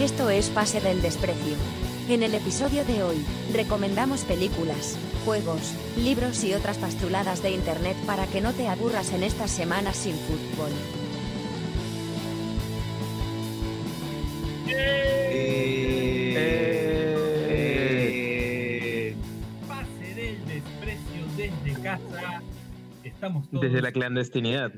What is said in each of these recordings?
Esto es Pase del Desprecio. En el episodio de hoy, recomendamos películas, juegos, libros y otras pastruladas de internet para que no te aburras en estas semanas sin fútbol. Eh, Pase del desprecio desde casa. Estamos todos Desde la clandestinidad.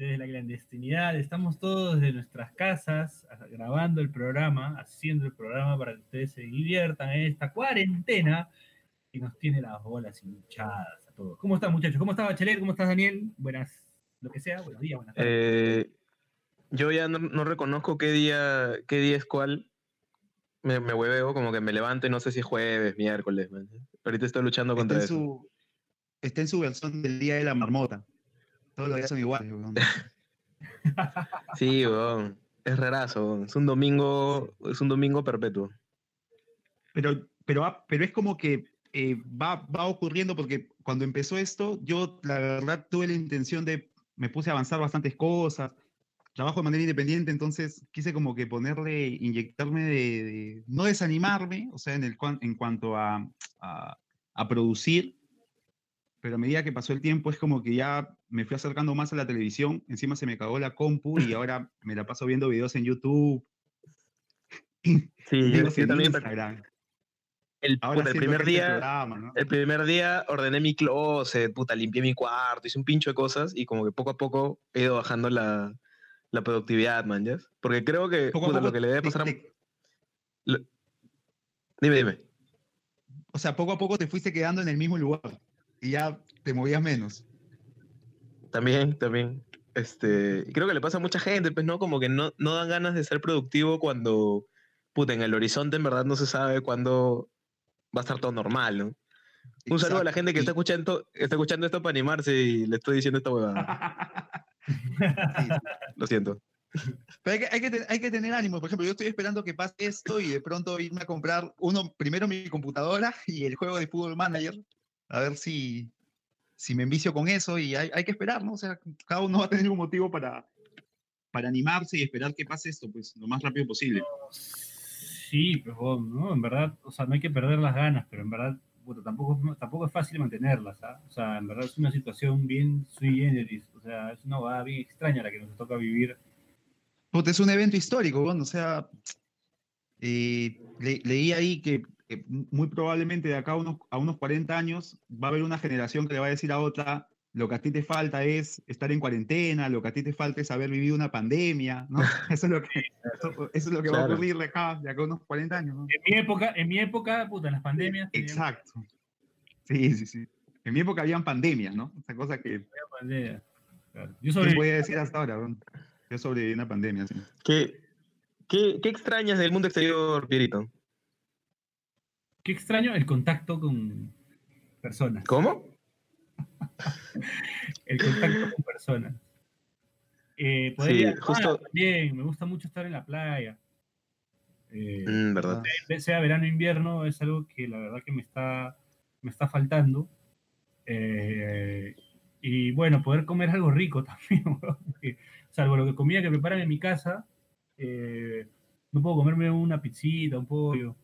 Desde la clandestinidad, estamos todos desde nuestras casas grabando el programa, haciendo el programa para que ustedes se diviertan en esta cuarentena y nos tiene las bolas hinchadas a todos. ¿Cómo están muchachos? ¿Cómo está Bachelet? ¿Cómo estás Daniel? Buenas, lo que sea, buenos días, buenas tardes. Eh, yo ya no, no reconozco qué día, qué día es cuál. Me, me hueveo, como que me levanto y no sé si es jueves, miércoles. man. Ahorita estoy luchando Está contra en, eso. su, está en su versión del día de la marmota. Todos los días son iguales. weón. Sí, weón. Es rarazo. Es un domingo, es un domingo perpetuo. Pero, pero, va- pero es como que eh, va, va ocurriendo porque cuando empezó esto, yo la verdad tuve la intención de, me puse a avanzar bastantes cosas, trabajo de manera independiente, entonces quise como que ponerle, inyectarme de, de- no desanimarme, o sea, en, el, en cuanto a, a, a producir, pero a medida que pasó el tiempo es como que ya me fui acercando más a la televisión, encima se me cagó la compu y ahora me la paso viendo videos en YouTube, Sí, yo, también. Instagram. El, Ahora puta, el primer día, programa, ¿no? el primer día ordené mi closet, puta, limpié mi cuarto, hice un pincho de cosas y como que poco a poco he ido bajando la, la productividad, man, ¿ya? Porque creo que Poco a puta, poco lo que le debe te- pasar a... te- lo- Dime, dime. o sea, poco a poco te fuiste quedando en el mismo lugar y ya te movías menos. También, también. Este, creo que le pasa a mucha gente, pues, ¿no? Como que no, no dan ganas de ser productivo cuando, puta, en el horizonte en verdad no se sabe cuándo va a estar todo normal, ¿no? Un saludo a la gente que está escuchando, está escuchando esto para animarse y le estoy diciendo esta huevada. Sí, Lo siento. Pero hay que, hay, que te- hay que tener ánimo. Por ejemplo, yo estoy esperando que pase esto y de pronto irme a comprar uno, primero mi computadora y el juego de Football Manager. A ver si, si me envicio con eso y hay, hay que esperar, ¿no? O sea, cada uno va a tener un motivo para, para animarse y esperar que pase esto, pues, lo más rápido posible. Sí, bueno, ¿no? En verdad, o sea, no hay que perder las ganas, pero en verdad, tampoco, tampoco es fácil mantenerlas, ¿ah? O sea, en verdad es una situación bien sui generis, o sea, es una huevada bien extraña la que nos toca vivir. Puta, es un evento histórico, bueno, o sea, eh, le- leí ahí que eh, muy probablemente de acá a unos, a unos 40 años va a haber una generación que le va a decir a otra, lo que a ti te falta es estar en cuarentena, lo que a ti te falta es haber vivido una pandemia, ¿no? Eso es lo que, eso, eso es lo que va a ocurrir de acá, de acá a unos 40 años, ¿no? En mi época, en mi época, puta, en las pandemias, Exacto. Sí, sí, sí. En mi época habían pandemias, ¿no? Esa cosa que pandemia. Claro. Yo ¿quién sobreviví. podía decir hasta ahora? Yo sobreviví a una pandemia, sí. ¿Qué, qué, qué extrañas del mundo exterior, Pierito? Qué extraño el contacto con personas. ¿Cómo? El contacto con personas. Eh, poder ir Sí, a justo- también, me gusta mucho estar en la playa. Eh, Mm, ¿verdad? Sea verano o invierno, es algo que la verdad que me está, me está faltando. Eh, y bueno, poder comer algo rico también, porque, salvo lo que comida que preparan en mi casa, eh, no puedo comerme una pizzita, un pollo.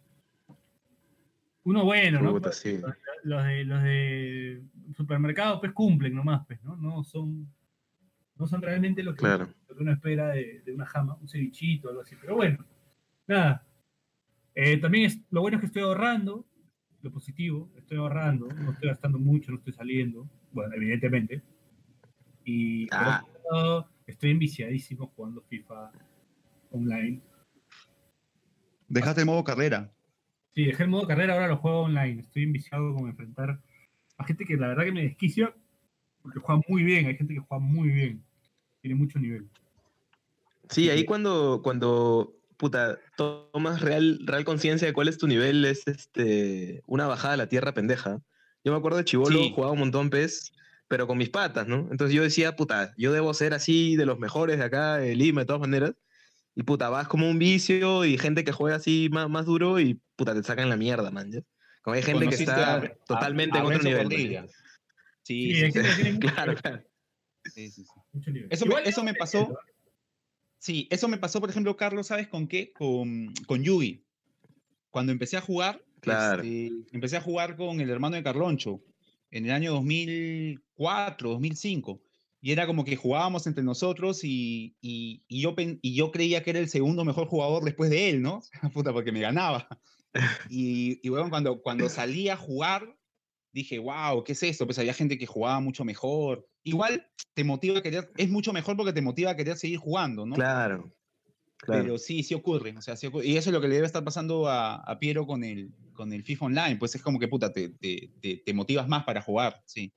Uno bueno, ¿no? Puta, sí. Los, los de, los de supermercado pues cumplen nomás, pues, ¿no? No son, no son realmente lo que, Claro. lo que uno espera de, de una jama, un cevichito, algo así. Pero bueno, nada. Eh, también es, lo bueno es que estoy ahorrando, lo positivo, estoy ahorrando, no estoy gastando mucho, no estoy saliendo, bueno, evidentemente. Y por Ah. otro lado, estoy enviciadísimo jugando FIFA online. Dejaste el modo carrera. Sí, dejé el modo carrera, ahora lo juego online. Estoy enviciado con enfrentar a gente que la verdad que me desquicia porque juega muy bien. Hay gente que juega muy bien. Tiene mucho nivel. Sí, ahí cuando, cuando puta, tomas real, real conciencia de cuál es tu nivel, es este, una bajada a la tierra pendeja. Yo me acuerdo de Chivolo, Sí. jugaba un montón PES, pero con mis patas, ¿no? Entonces yo decía, puta, yo debo ser así de los mejores de acá, de Lima, de todas maneras. Y puta, vas como un vicio y gente que juega así más, más duro y puta, te sacan la mierda, man. ¿ya? Como hay gente que está a- totalmente a en otro nivel. Sí, Sí, sí, claro, nivel, claro. Sí, sí, sí. Eso me- eso me pasó. Sí, eso me pasó, por ejemplo, Carlos, ¿sabes con qué? Con, con Yugi. Cuando empecé a jugar, Claro. este, empecé a jugar con el hermano de Carloncho en el año 2004, 2005. Y era como que jugábamos entre nosotros y, y, y yo, y yo creía que era el segundo mejor jugador después de él, ¿no? Puta, porque me ganaba. Y, y bueno, cuando, cuando salí a jugar, dije, wow, ¿qué es esto? Pues había gente que jugaba mucho mejor. Igual te motiva a querer, es mucho mejor porque te motiva a querer seguir jugando, ¿no? Claro. Claro. Pero sí, sí ocurre. O sea, sí ocurre. Y eso es lo que le debe estar pasando a, a Piero con el, con el FIFA Online. Pues es como que, puta, te, te, te, te motivas más para jugar, sí.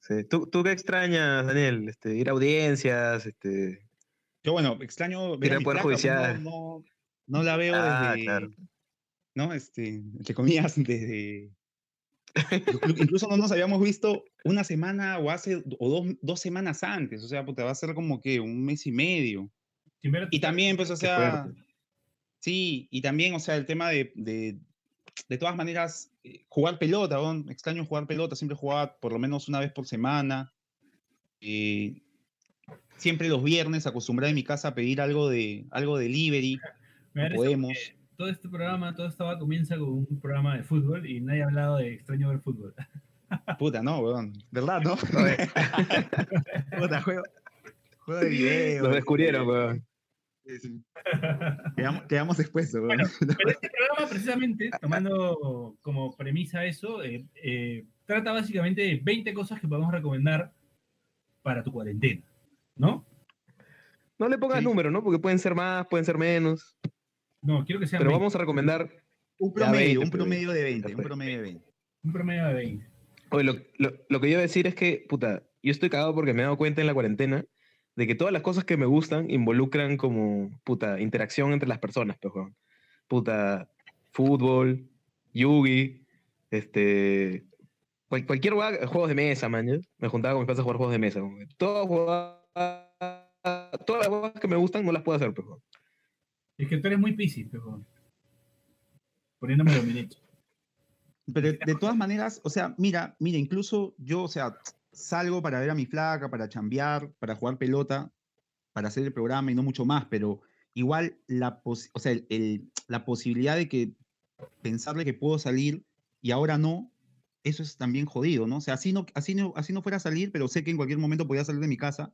Sí. ¿Tú, ¿Tú qué extrañas, Daniel? Este, ir a audiencias, este. Yo, bueno, extraño ver Ir a Poder pues, Judicial. No, no, no la veo Ah, desde... claro. ¿No? Este, entre comillas, desde... Inclu- Incluso no nos habíamos visto una semana o hace o dos, dos semanas antes. O sea, puta, va a ser como que un mes y medio. Y también, pues, o sea, sí, y también, o sea, el tema de, de, de todas maneras, eh, jugar pelota, weón, extraño jugar pelota, siempre jugaba por lo menos una vez por semana. eh, siempre los viernes acostumbraba en mi casa a pedir algo de algo de delivery, Me no podemos. Todo este programa, todo esto va comienza con un programa de fútbol y nadie ha hablado de extraño ver fútbol. Puta, no, weón, ¿verdad, no? Puta, juego, juego de video. Lo descubrieron, weón. Sí. Quedamos. Bueno, Pero este programa, precisamente, tomando como premisa eso, eh, eh, trata básicamente de 20 cosas que podemos recomendar para tu cuarentena, ¿no? No le pongas Sí. número, ¿no? Porque pueden ser más, pueden ser menos. No, quiero que sea Pero 20, vamos a recomendar. Un promedio, 20, un promedio de 20, un promedio de 20. un promedio de 20. Oye, lo, lo- lo que yo iba a decir es que, puta, yo estoy cagado porque me he dado cuenta en la cuarentena de que todas las cosas que me gustan involucran como, puta, interacción entre las personas, pues, weón. Puta, fútbol, yugi, este, cual- cualquier hueá- juegos de mesa, man, ¿ya? Me juntaba con mis padres a jugar juegos de mesa. que Todas, todas las huevas que me gustan no las puedo hacer, pues, weón. Es que tú eres muy piscis, pero poniéndome lo derecho. Pero de, de todas maneras, o sea, mira, mira, incluso yo, o sea, salgo para ver a mi flaca, para chambear, para jugar pelota, para hacer el programa y no mucho más, pero igual la, pos- o sea, el- el- la posibilidad de que pensarle que puedo salir y ahora no, eso es también jodido, ¿no? O sea, así no, así no, así no fuera a salir, pero sé que en cualquier momento podía salir de mi casa.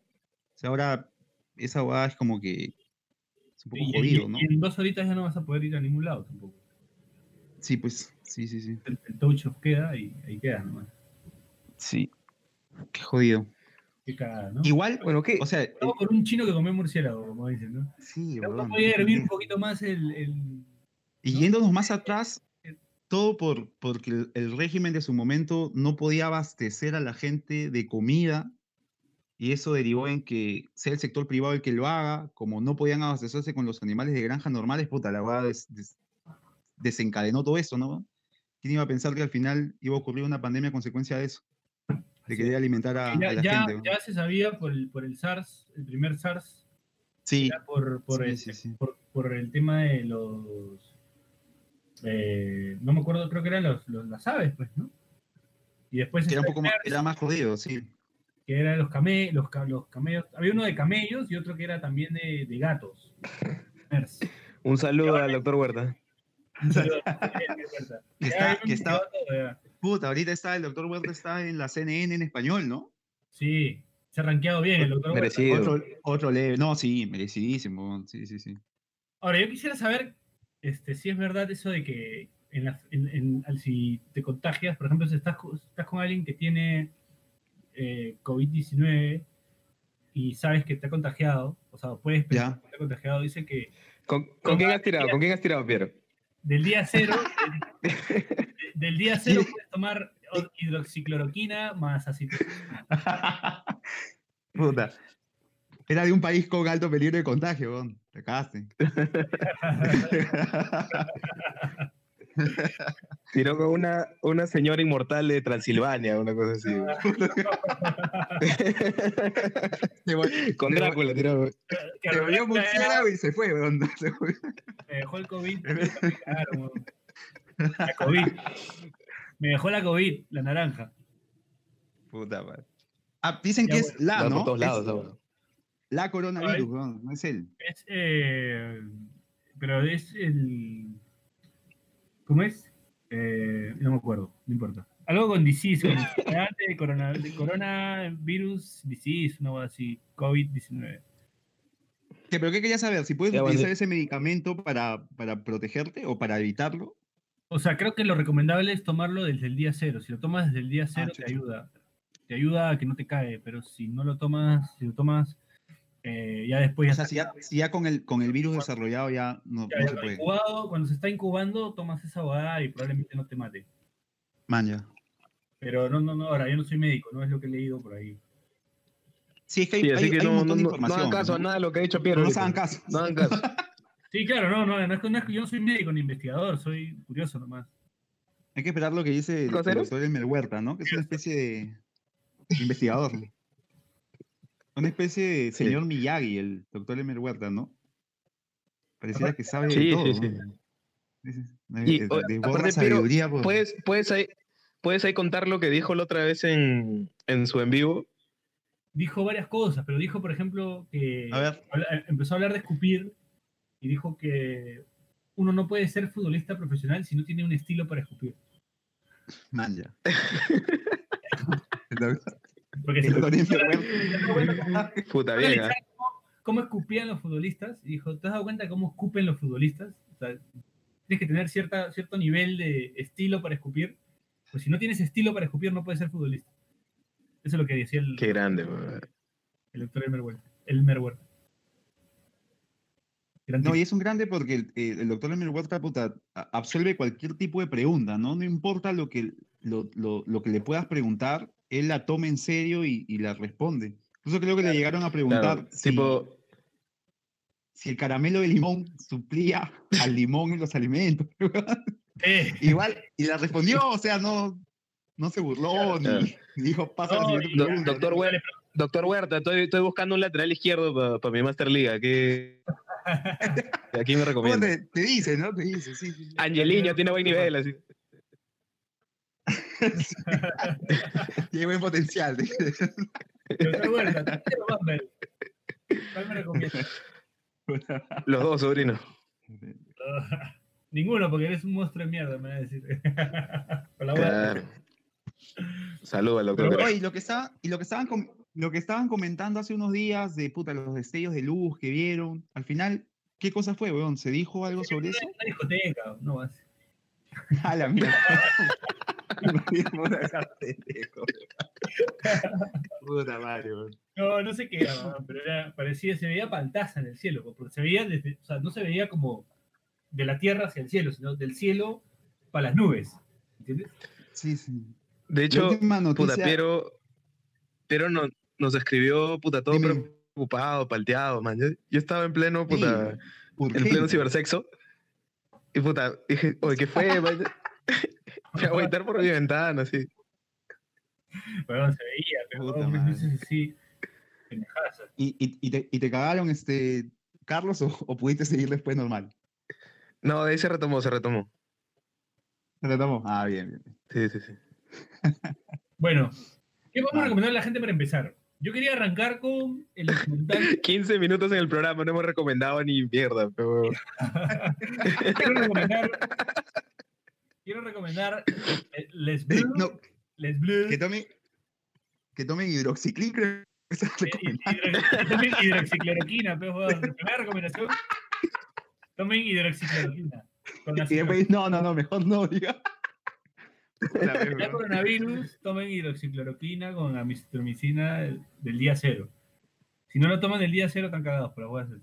O sea, ahora esa hueá es como que es un poco Y, y- jodido, ¿no? y en dos horitas ya no vas a poder ir a ningún lado tampoco. Sí, pues, sí, sí, sí. El, el touch off queda y ahí queda nomás. Sí. Qué jodido. Qué cagada, ¿no? Igual, Bueno, ¿qué? o sea, el- por un chino que comió murciélago, como dicen, ¿no? sí, weón, podía hervir un poquito más el, el- Y ¿no? yéndonos más atrás, todo por, porque el, el régimen de su momento no podía abastecer a la gente de comida y eso derivó en que sea el sector privado el que lo haga, como no podían abastecerse con los animales de granja normales, puta, la verdad des- des- desencadenó todo eso, ¿no? ¿Quién iba a pensar que al final iba a ocurrir una pandemia a consecuencia de eso? De querer alimentar a, a ya, la ya- gente. ya se sabía por el, por el SARS, el primer SARS, Sí, era por, por, sí, sí, sí. por, por el tema de los. eh, no me acuerdo, creo que eran los, los- las aves, pues, ¿no? Y después que era un poco el más, era más jodido, sí. que eran los, came, los, los camellos. Había uno de camellos y otro que era también de, de gatos. Un saludo al doctor Huerta. Un saludo a- Que Ya, está- ya me que está- investigó todo, ya. Puta, ahorita está, el doctor Huerta está en la CNN en español, ¿no? Sí, se ha rankeado bien el doctor. Huerta. Merecido. Otro, otro leve. No, sí, merecidísimo. Sí, sí, sí. Ahora, yo quisiera saber este, si es verdad eso de que en la- en- en- al- si te contagias, por ejemplo, si estás, co- estás con alguien que tiene eh, COVID-19 y sabes que te ha contagiado, o sea, puedes pensar Ya. que te ha contagiado, dice que ¿Con, con quién has tirado? ¿Con quién has tirado, Piero? del día cero, del día cero puedes tomar hidroxicloroquina más acetilcolina. Puta. Era de un país con alto peligro de contagio, weón. Te cagaste. Tiró con una, una señora inmortal de Transilvania, una cosa así. con Drácula tiró. Que Se volvió murciélago y se fue, weón. Se fue. Me dejó el COVID. Claro, weón. La COVID. Me dejó la COVID, la naranja. Puta madre. Ah, dicen Ya, que es la, ¿no? por todos Es- lados, ahora. la coronavirus, weón, no es él. Es, eh, pero es el. ¿Cómo es? Eh, no me acuerdo, no importa. Algo con disease, con de, corona, de coronavirus disease, una cosa así, COVID-19. ¿Qué, ¿Pero qué querías saber? ¿Si puedes Ya, bueno. utilizar ese medicamento para, para protegerte o para evitarlo? O sea, creo que lo recomendable es tomarlo desde el día cero. Si lo tomas desde el día cero, te ayuda. Te ayuda a que no te cae, pero si no lo tomas, si lo tomas eh, ya después O ya sea, si ya, si ya con, el, con el virus desarrollado ya no, Ya, no ya se puede. incubado, cuando se está incubando, tomas esa bobada y probablemente no te mate. Man, ya. Pero no, no, no, ahora yo no soy médico, no es lo que he leído por ahí. Sí, es que hay, Sí, así hay- que hay un no, montón no, de no, no información. hagan caso a ¿no? nada de lo que ha dicho Piero. No hagan caso. No hagan caso. Sí, claro, no, no, no es que, no es que yo no soy médico ni investigador, soy curioso nomás. Hay que esperar lo que dice el, doctor Elmer Huerta, ¿no? Que es una especie de investigador. Una especie de Sí. señor Miyagi, el doctor Elmer Huerta, ¿no? Pareciera que sabe Sí, de todo. sí, sí. de- desborda aparte, sabiduría ¿Puedes, puedes, ahí, puedes ahí contar lo que dijo la otra vez en, en su en vivo. Dijo varias cosas, pero dijo, por ejemplo, que A ver. empezó a hablar de escupir y dijo que uno no puede ser futbolista profesional si no tiene un estilo para escupir. Man, ya. El Porque el Huerta. Puta cómo, cómo escupían los futbolistas y dijo, ¿te has dado cuenta de cómo escupen los futbolistas? O sea, tienes que tener cierta, cierto nivel de estilo para escupir. Pues si no tienes estilo para escupir, no puedes ser futbolista. Eso es lo que decía el, Qué grande, weón. el doctor Elmer Huerta. No, y es un grande porque el, el- el doctor Elmer Huerta puta, absuelve cualquier tipo de pregunta, ¿no? No importa lo que, lo, lo- lo que le puedas preguntar, él la toma en serio y, y la responde. Incluso creo que le llegaron a preguntar Claro, si, tipo, si el caramelo de limón suplía al limón en los alimentos. Eh, Igual, y la respondió, o sea, no, no se burló, Claro. ni, ni dijo, pasa No, siguiente y- Do- pregunta". doctor, Huerta, doctor Huerta, estoy, estoy buscando un lateral izquierdo para mi Master Liga. ¿Qué, aquí me ¿Cómo recomienda? te, te dice, no? Te dice, sí. Angeliño tiene buen nivel. Así. Tiene buen potencial. Los dos, sobrino. Ninguno, porque eres un monstruo de mierda, me va a decir. Con la. Claro. Saludos al doctor. Pero Oye, y lo que, está, y lo que, estaban, com- lo que estaban comentando hace unos días de puta, los destellos de luz que vieron, al final, ¿qué cosa fue, weón? ¿Se dijo algo sobre eso? Una discoteca, no más. A la mierda. Puta, madre, weón. No, no sé qué era, pero era, parecía, se veía pantaza en el cielo, porque se veía desde, o sea, no se veía como de la tierra hacia el cielo, sino del cielo para las nubes. ¿Entiendes? Sí, sí. De hecho, puta, Piero, Piero no- nos escribió, puta, todo Dime. preocupado, palteado, man. Yo, yo estaba en pleno, puta, en pleno cibersexo. Y puta, dije, oye, ¿qué fue? man? Me voy a aguantar por mi ventana, así. Pero se veía, pero Puta pendejadas. ¿Y, y, y te, y te cagaron, este, Carlos, o, o pudiste seguir después normal? No, de ahí se retomó, se retomó. ¿Tratamos? Ah, bien, bien. Sí, sí, sí. Bueno, ¿qué vamos a Vale. recomendar a la gente para empezar? Yo quería arrancar con el documental. 15 minutos en el programa, no hemos recomendado ni mierda, pero... quiero recomendar. Quiero recomendar eh, Les Blue. no, Les Blue. que tomen, que tomen hidroxiclín, creo que Eh, Tomen hidroxicloroquina, pero joder, primera recomendación. Tomen hidroxicloroquina. Con Y después, no, no, no, mejor no, diga. Ya coronavirus, tomen hidroxicloroquina con amistromicina del, día cero. Si no lo toman del día cero, están cagados, pero voy a hacer.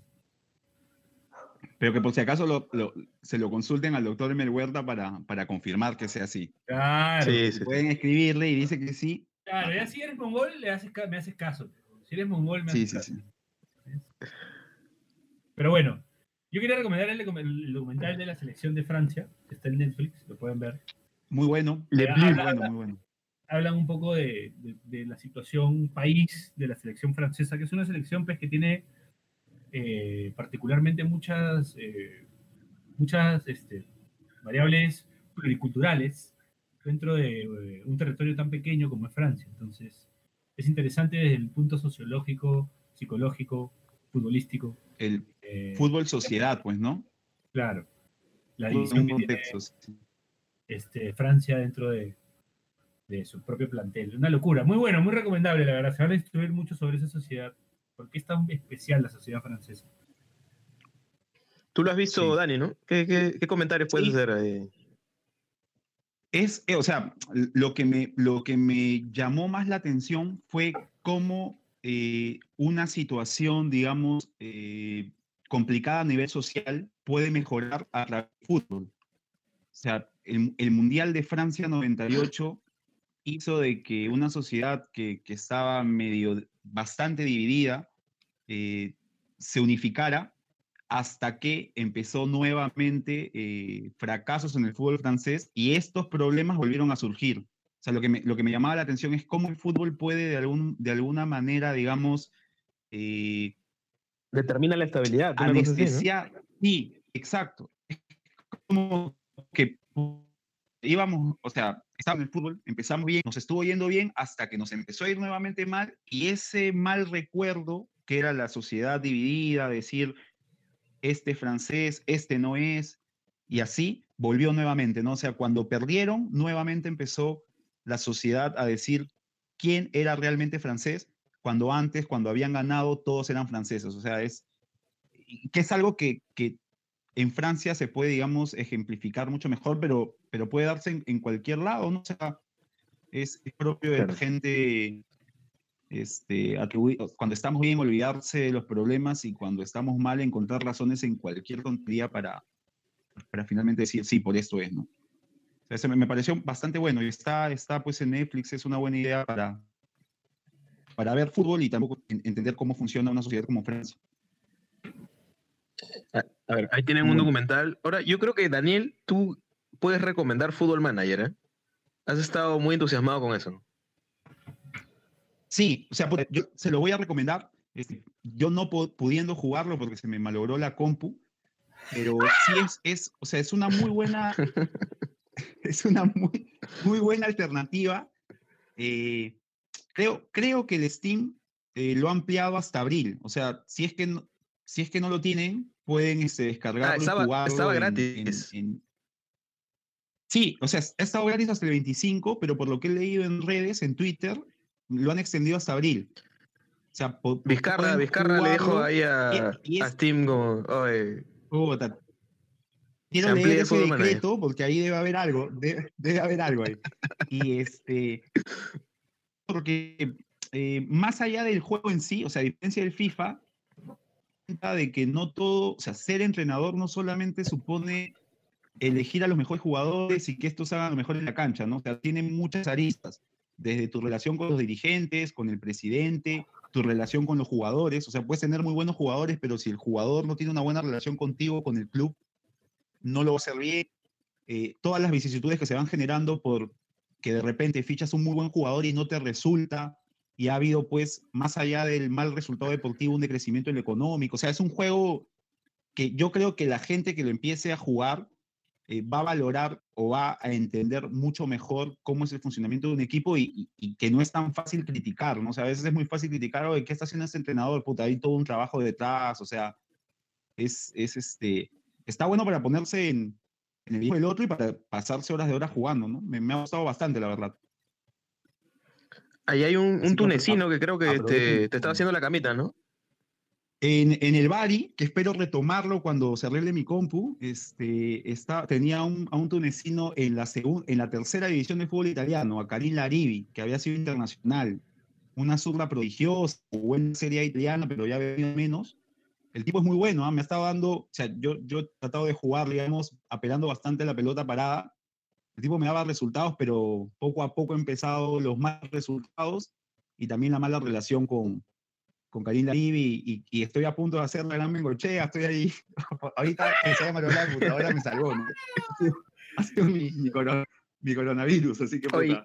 Pero que por si acaso lo- lo- se lo consulten al doctor Emel Huerta para, para confirmar que sea así. Claro, Sí, sí. Pueden escribirle y dice que sí. claro, ya si eres mongol, le haces, me haces caso. Si eres mongol, me haces sí, caso. sí. Pero bueno, yo quería recomendar el, el documental de la selección de Francia, que está en Netflix, lo pueden ver. Muy bueno. Le Ya, Muy habla- bueno, muy bueno. hablan un poco de, de- de la situación país de la selección francesa, que es una selección pues, que tiene eh, particularmente muchas, eh, muchas este, variables pluriculturales dentro de eh, un territorio tan pequeño como es Francia. Entonces, es interesante desde el punto sociológico psicológico, futbolístico. El fútbol sociedad, pues, ¿no? Claro. La división que tiene. Este, Francia dentro de, de su propio plantel. Una locura. Muy bueno, muy recomendable, la verdad. Se van a instruir mucho sobre esa sociedad. ¿Por qué es tan especial la sociedad francesa? Tú lo has visto, Sí. Dani, ¿no? ¿Qué, qué- qué comentarios puedes Sí. hacer ahí? Es, eh, o sea, lo que me, lo que me llamó más la atención fue cómo eh, una situación, digamos, eh, complicada a nivel social puede mejorar a través del fútbol. O sea, el, el Mundial de Francia 98 hizo de que una sociedad que, que estaba medio, bastante dividida, eh, se unificara hasta que empezó nuevamente eh, fracasos en el fútbol francés y estos problemas volvieron a surgir. O sea, lo que me, lo que me llamaba la atención es cómo el fútbol puede de, algún, de alguna manera, digamos, eh, Determina la estabilidad. cosa así, ¿no? Sí, exacto. Es como que íbamos, o sea, estábamos en el fútbol, empezamos bien, nos estuvo yendo bien hasta que nos empezó a ir nuevamente mal y ese mal recuerdo que era la sociedad dividida, decir, este francés, este no es, y así volvió nuevamente, ¿no? O sea, cuando perdieron, nuevamente empezó la sociedad a decir quién era realmente francés, cuando antes, cuando habían ganado, todos eran franceses. O sea, es que es algo que, que en Francia se puede, digamos, ejemplificar mucho mejor, pero, pero puede darse en, en cualquier lado, ¿no? O sea, es, es propio de la Claro. gente, este, cuando estamos bien, olvidarse de los problemas y cuando estamos mal, encontrar razones en cualquier tontería para, para finalmente decir, sí, por esto es, ¿no? O sea, me, me pareció bastante bueno y está, está pues en Netflix, es una buena idea para, para ver fútbol y tampoco en- entender cómo funciona una sociedad como Francia. A ver, ahí tienen un Bueno. documental. Ahora, yo creo que Daniel, tú puedes recomendar Fútbol Manager, ¿eh? Has estado muy entusiasmado con eso. Sí, o sea, puta, yo se lo voy a recomendar. este, yo no pu- pudiendo jugarlo porque se me malogró la compu, pero sí es, es, o sea, es una muy buena, es una muy, muy buena alternativa. Eh, creo, creo que el Steam eh, lo ha ampliado hasta abril. O sea, si es que no, si es que no lo tienen, pueden este, descargarlo y estaba- jugarlo estaba en- gratis. en- en- Sí, o sea, ha estado gratis hasta el 25, pero por lo que he leído en redes, en Twitter, lo han extendido hasta abril. O sea, Vizcarra, Vizcarra le dijo ahí a, y- Steam como, oye, puta. Quiero Se leer ese decreto porque ahí debe haber algo, debe, debe haber algo ahí. Y este, porque eh, más allá del juego en sí, o sea, a diferencia del FIFA, de que no todo, o sea, ser entrenador no solamente supone elegir a los mejores jugadores y que estos hagan lo mejor en la cancha, ¿no? O sea, tiene muchas aristas, desde tu relación con los dirigentes, con el presidente, tu relación con los jugadores, o sea, puedes tener muy buenos jugadores, pero si el jugador no tiene una buena relación contigo, con el club, no lo va a hacer bien. Eh, todas las vicisitudes que se van generando por que de repente fichas un muy buen jugador y no te resulta, y ha habido, pues, más allá del mal resultado deportivo, un decrecimiento en lo económico. O sea, es un juego que yo creo que la gente que lo empiece a jugar eh, va a valorar o va a entender mucho mejor cómo es el funcionamiento de un equipo y, y- y que no es tan fácil criticar, ¿no? O sea, a veces es muy fácil criticar, oye, ¿qué está haciendo este entrenador? Puta, hay todo un trabajo detrás, o sea, es, es este, está bueno para ponerse en, en el viejo del otro y para pasarse horas de horas jugando, ¿no? Me, me ha gustado bastante, la verdad. Ahí hay un, un tunecino que creo que aprovechen te, te estaba haciendo la camita, ¿no? En, en el Bari, que espero retomarlo cuando se arregle mi compu, este, está, tenía un, a un tunecino en la, segun- en la tercera división de fútbol italiano, a Karim Larivi, que había sido internacional. Una zurda prodigiosa, buena serie italiana, pero ya venido menos. El tipo es muy bueno, ¿ah? me ha estado dando, o sea, yo, yo he tratado de jugar, digamos, apelando bastante a la pelota parada. El tipo me daba resultados, pero poco a poco he empezado los malos resultados y también la mala relación con, con Karim y, y estoy a punto de hacer la gran Bengochea, estoy ahí. Ahorita se llama la computadora me salvó, ¿no? Ha sido, mi, mi, coro- mi coronavirus, así que Oye,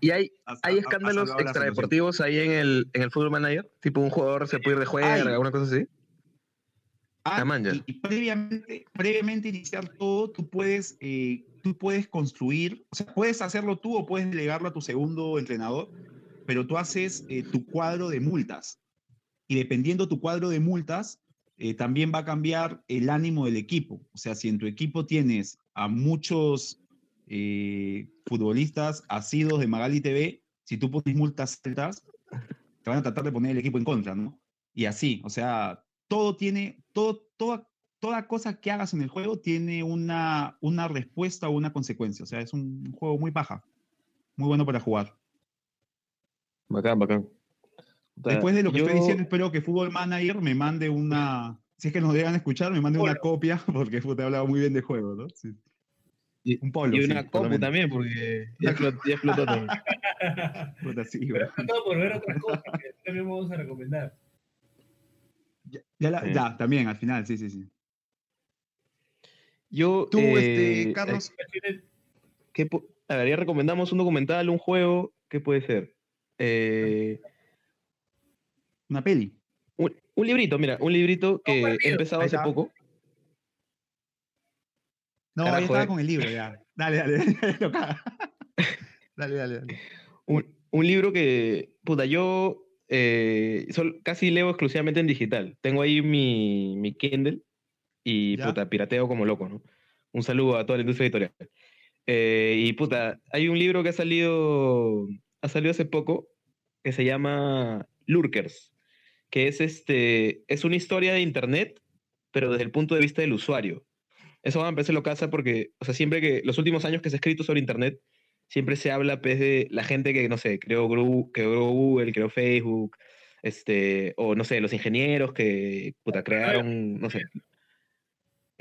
Y hay, hay ha- ha escándalos extradeportivos ahí en el, en el Fútbol Manager. Tipo un jugador se puede ir de juega, alguna cosa así. Ah, y previamente, previamente iniciar todo, tú puedes, eh, tú puedes construir, o sea, puedes hacerlo tú o puedes delegarlo a tu segundo entrenador, pero tú haces eh, tu cuadro de multas. y dependiendo tu cuadro de multas, eh, también va a cambiar el ánimo del equipo. O sea, si en tu equipo tienes a muchos eh, futbolistas asidos de Magali TV, si tú pones multas altas, te van a tratar de poner el equipo en contra, ¿no? Y así, o sea, todo tiene, todo, toda, toda cosa que hagas en el juego tiene una, una respuesta o una consecuencia. O sea, es un juego muy paja, muy bueno para jugar. Bacán, bacán. Después de lo que estoy diciendo, espero que Football Manager me mande una, si es que nos dejan escuchar, me mande una copia, porque te he hablado muy bien de juego, ¿no? Sí. Y- Un polo. Y sí, una compu menos. también, porque ya explotó, ya explotó también. Puta, sí, Pero por ver otras cosas que también vamos a recomendar. Ya, ya la- Sí. ya, también, al final, sí, sí, sí. Yo, Tú, eh, este, Carlos, ¿qué a ver, ya recomendamos un documental, un juego, ¿qué puede ser? Eh, una peli. un, un librito, mira, un librito que he empezado hace poco. No, Carajo, ya estaba eh. con el libro, ya. Dale, dale, dale. dale, dale, dale. Un, un libro que, puta, yo eh, sol- casi leo exclusivamente en digital. Tengo ahí mi, mi Kindle y, Ya. puta, pirateo como loco, ¿no? Un saludo a toda la industria editorial. Eh, y, puta, hay un libro que ha salido, ha salido hace poco que se llama Lurkers, que es, este, es una historia de Internet, pero desde el punto de vista del usuario. Eso va a empezar lo casa porque, o sea, siempre que los últimos años que se ha escrito sobre Internet, siempre se habla pues, de la gente que, no sé, creó, creó Google, creó Facebook, este, o no sé, los ingenieros que puta, crearon, no sé.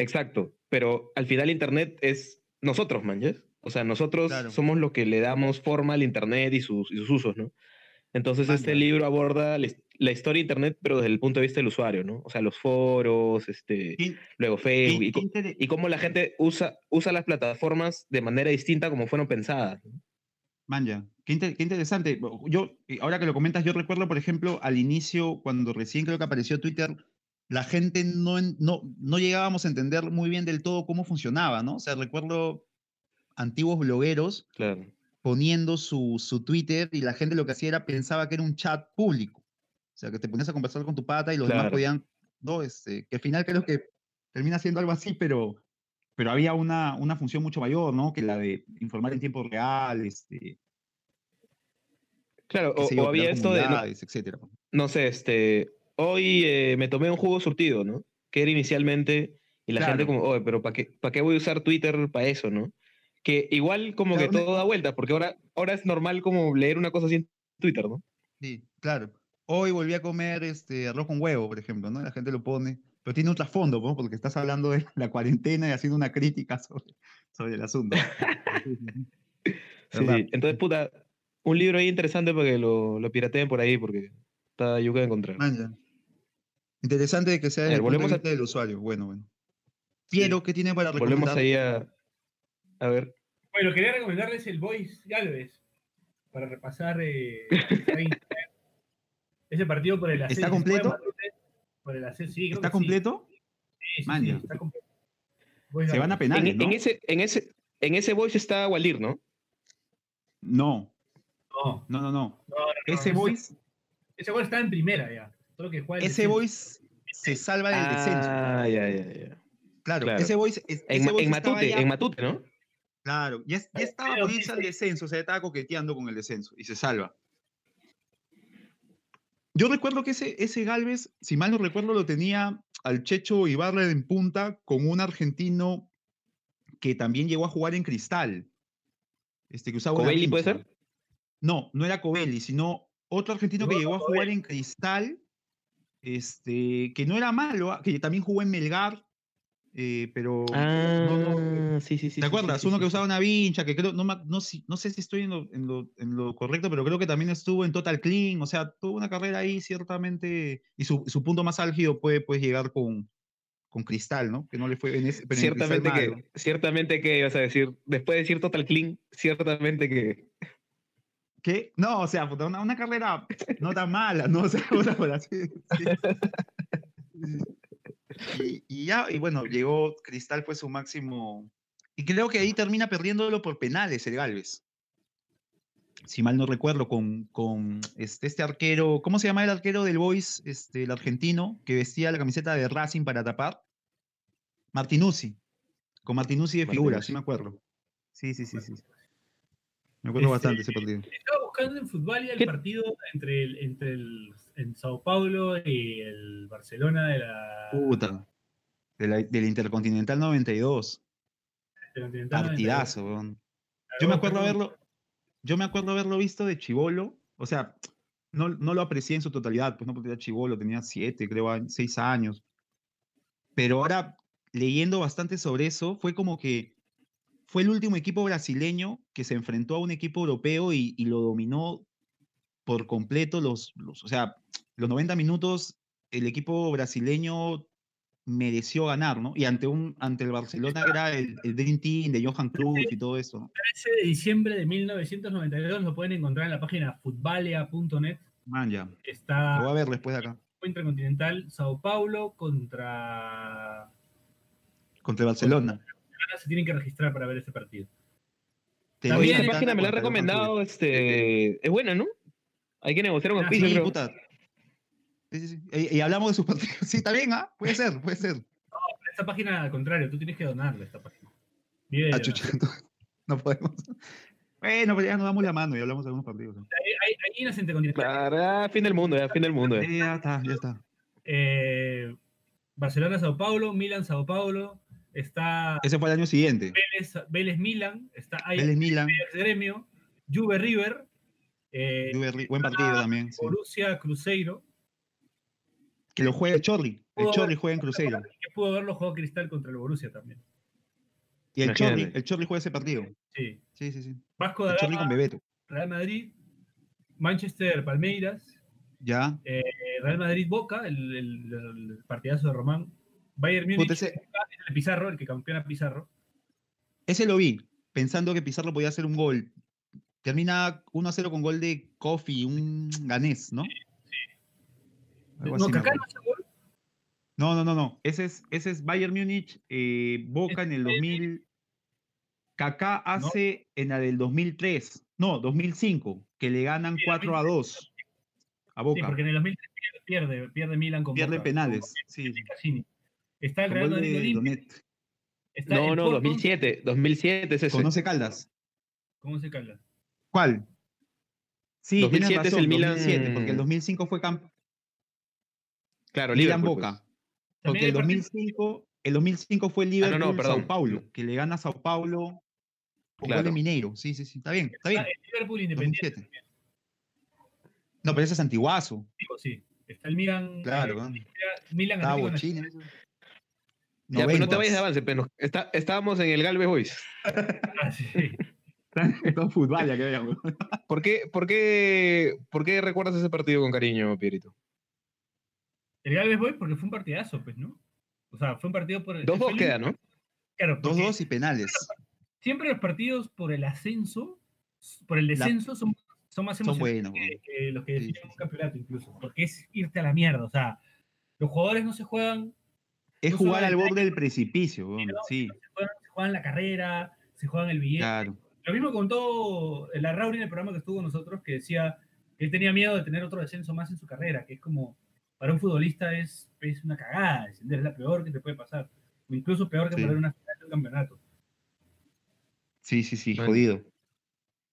Exacto, pero al final Internet es nosotros, man. O sea, nosotros Claro. somos los que le damos forma al Internet y sus, y sus usos, ¿no? Entonces Man, este libro aborda la, his- la historia de Internet, pero desde el punto de vista del usuario, ¿no? O sea, los foros, este, Qué- luego Facebook, y, intere- y cómo la gente usa, usa las plataformas de manera distinta como fueron pensadas. ¿no? Manja, qué, qué interesante. Yo, eh, ahora que lo comentas, yo recuerdo, por ejemplo, al inicio, cuando recién creo que apareció Twitter, la gente no, no, no llegábamos a entender muy bien del todo cómo funcionaba, ¿no? O sea, recuerdo antiguos blogueros Claro. poniendo su, su Twitter y la gente lo que hacía era pensaba que era un chat público. O sea, que te ponías a conversar con tu pata y los demás podían, no, este, que al final creo que termina siendo algo así, pero, pero había una, una función mucho mayor, ¿no? Que la de informar en tiempo real, este, Claro, o, había esto de, no, comunidades, etcétera. no sé, este, hoy eh, me tomé un jugo surtido, ¿no? Que era inicialmente, y la gente Claro. como, oye, pero ¿para qué, ¿para qué voy a usar Twitter para eso, no? Que igual como Claro, que todo da vuelta, porque ahora, ahora es normal como leer una cosa así en Twitter, ¿no? Sí, claro. Hoy volví a comer este arroz con huevo, por ejemplo, ¿no? La gente lo pone, pero tiene un trasfondo, ¿no? Porque estás hablando de la cuarentena y haciendo una crítica sobre, sobre el asunto. Sí, sí. Entonces, puta, un libro ahí interesante para que lo, lo pirateen por ahí, porque está yuca de encontrar. Manja. Interesante que sea desde el punto de volvemos a- vista del usuario. Bueno, bueno. Piero, ¿qué tiene para Volvemos recomendar? ahí a, a ver. Bueno, quería recomendarles el Boys Galvez para repasar eh, ese partido por el ascenso. ¿Está completo? Matute, Por el ascenso, sí, creo ¿Está que sí. completo? Sí, sí, sí, está completo. Boys Se van a penales, en, ¿no? en ese, en, ese, en ese voice está Waldir, ¿no? No, No, no, no, no. no, no, no, Ese voice, Ese gol está en primera ya. Solo que juega el ese voice se salva del descenso. Ah, ya, ya, ya. Claro, claro. ese voice, es- En, ese en Matute, ya- en Matute, ¿no? Claro, ya, ya estaba por irse al descenso, o sea, estaba coqueteando con el descenso y se salva. Yo recuerdo que ese, ese Galvez, si mal no recuerdo, lo tenía al Checho Ibarra en punta con un argentino que también llegó a jugar en Cristal. Este, que usaba ¿Covelli puede ser? No, no era Covelli, sino otro argentino que llegó a jugar en Cristal, este, que no era malo, ah, que también jugó en Melgar, eh, pero Ah, no, no, sí, sí, sí. ¿Te acuerdas? sí, Uno sí, que sí. usaba una vincha, que creo, no, no, no sé si estoy en lo, en, lo, en lo correcto, pero creo que también estuvo en Total Clean, o sea, tuvo una carrera ahí ciertamente, y su, su punto más álgido puede, puede llegar con, con Cristal, ¿no? Que no le fue en ese, pero en Ciertamente malo. que, ciertamente que ibas a decir, después de decir Total Clean, ciertamente que. ¿Qué? No, o sea, una, una carrera no tan mala, ¿no? O sea, una decirlo. Y, y ya, y bueno, llegó, Cristal fue su máximo, y creo que ahí termina perdiéndolo por penales el Galvez. si mal no recuerdo, con, con este, este arquero, ¿cómo se llama el arquero del Boys, este, el argentino, que vestía la camiseta de Racing para tapar? Martinuzzi, con Martinuzzi de figura, sí me acuerdo. Sí, sí, sí, sí. Me acuerdo Este, bastante ese partido. Estaba buscando en fútbol el ¿Qué? partido entre el, entre el en Sao Paulo y el Barcelona de la Puta. de la- del Intercontinental 92. del Continental Partidazo, weón. 92. Yo me acuerdo haberlo, yo me acuerdo haberlo visto de chivolo, o sea, no, no lo aprecié en su totalidad, pues no porque era chivolo, tenía siete, creo, seis años. Pero ahora, leyendo bastante sobre eso, fue como que fue el último equipo brasileño que se enfrentó a un equipo europeo y, y lo dominó por completo los, los, o sea, los 90 minutos, el equipo brasileño mereció ganar, ¿no? Y ante un, ante el Barcelona era el, el Dream Team de Johan Cruyff y todo eso, ¿no? 13 de diciembre de 1992 lo pueden encontrar en la página futbalia.net. Man, ya. Lo Está voy a ver después de acá. Intercontinental Sao Paulo contra Contra el Barcelona. Se tienen que registrar para ver ese partido. Te También el- página me la ha recomendado, este, es buena, ¿no? Hay que negociar un Ah, auspicio, Sí, creo. puta. Sí, sí, sí. Y, y hablamos de sus partidos. Sí, está bien, ¿ah? Puede ser, puede ser. Esta página, al contrario, tú tienes que donarle a esta página. De Ah, no podemos. Bueno, pero ya nos damos la mano y hablamos de algunos partidos. ¿no? Ahí, ahí, ahí. Claro, ya, fin del mundo, ya, fin del mundo. ya. Sí, ya está, ya está. Eh, Barcelona, Sao Paulo, Milan, Sao Paulo. Está Ese fue el año siguiente. Vélez, Vélez Milan. Está Ajax Vélez Milan, Gremio. Juve River. eh, Juve buen partido también. sí. Borussia Cruzeiro. Que lo juega el Chorri. El Chorri juega en Cruzeiro. Que pudo haberlo jugado Cristal contra el Borussia también. Y el. Chorri, el Chorri juega ese partido. Sí. Sí, sí, sí. Vasco da El Chorri con Gama, Bebeto. Real Madrid. Manchester, Palmeiras. Ya. eh, Real Madrid Boca, el, el- el partidazo de Román. Bayern Múnich, es el Pizarro, el que campeona Pizarro. Ese lo vi, pensando que Pizarro podía hacer un gol. Termina 1-0 con gol de Kofi, un ganés, ¿no? Algo No, así me Kaká no hace gol. No, no, no, no. Ese es, ese es Bayern Múnich, eh, Boca en el 2000. Kaká hace en la del 2003. No, 2005, que le ganan Sí, 4 a 2 a Sí, Boca. porque en el 2003 pierde, pierde, Milan con Pierde Boca, penales. Sí, Cassini. Está el Real Madrid está No, no, Porto, 2007, 2007 es ese. Conoce Caldas. ¿Cómo se cala? ¿Cuál? Sí, 2007 tienes es razón, el Milan- 2007, porque el 2005 fue camp Claro, Milan Liverpool, Boca. pues. Porque el hay partidos- 2005, el 2005 fue el Ah, no, Liverpool no, perdón. Sao Paulo, que le gana a Sao Paulo con gol de Claro. Mineiro. Sí, sí, sí. Está bien, está bien. está el Liverpool Independiente. 2007. No, pero ese es antiguazo. digo, sí. Está el Milan. Claro, eh. Milan bochín. Nacional. eso. Ya, pero no te 90s. vayas de avance, pero está, estábamos en el Galvez Boys. Ah, sí. Todo fútbol, ya que veamos. ¿Por qué, por, qué, ¿Por qué recuerdas ese partido con cariño, Pierito? El Galvez Boy porque fue un partidazo, pues, ¿no? O sea, fue un partido por el. 2-2 fue el queda, ¿no? Claro, porque 2-2 y penales. siempre los partidos por el ascenso, por el descenso, son, son más Son emocionantes buenos. que, que los que Sí, definen un campeonato, incluso. Porque es irte a la mierda. O sea, los jugadores no se juegan Es no jugar al el borde del precipicio. Sí, se juegan, se juegan la carrera, se juegan el billete. claro. Lo mismo contó la Rauri en el programa que estuvo con nosotros, que decía que él tenía miedo de tener otro descenso más en su carrera, que es como, para un futbolista es, es una cagada, descender es la peor que te puede pasar, o incluso peor que Sí. perder una final de un campeonato. Sí, sí, sí, Bueno. jodido.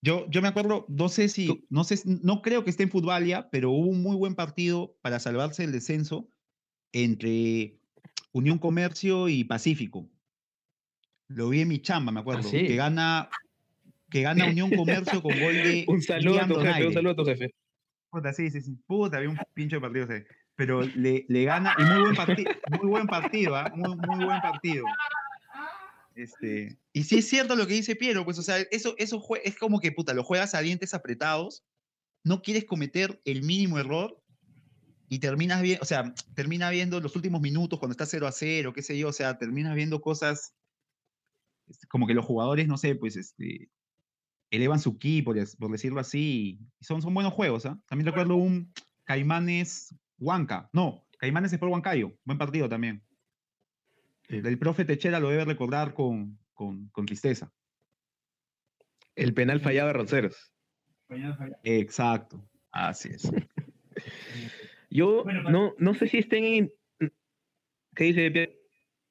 Yo, yo me acuerdo, no sé si, no sé, si- no creo que esté en Futbalia, pero hubo un muy buen partido para salvarse del descenso entre Unión Comercio y Pacífico. Lo vi en mi chamba, me acuerdo, sí? que gana, que gana Unión Comercio con gol de Un saludo a tu jefe, un saludo a tu jefe. Puta, sí, sí, sí. Puta, había un pinche de partido ese. Pero le, le gana, y muy buen partido, muy buen partido, ¿ah? Muy, muy buen partido. Este, y sí es cierto lo que dice Piero, pues, o sea, eso, eso jue- es como que, puta, lo juegas a dientes apretados, no quieres cometer el mínimo error y terminas bien, o sea, termina viendo los últimos minutos cuando está 0 a 0, qué sé yo, o sea, terminas viendo cosas este, como que los jugadores, no sé, pues, este, elevan su ki, por, por decirlo así, y son, son buenos juegos, ¿ah? También recuerdo un Caimanes Huanca, no, Caimanes Sport Huancayo, buen partido también. El profe Techera lo debe recordar con, con, con tristeza. El penal fallado de falla. Exacto. Así es. Yo Bueno, para- no, no sé si estén en... ¿Qué dice?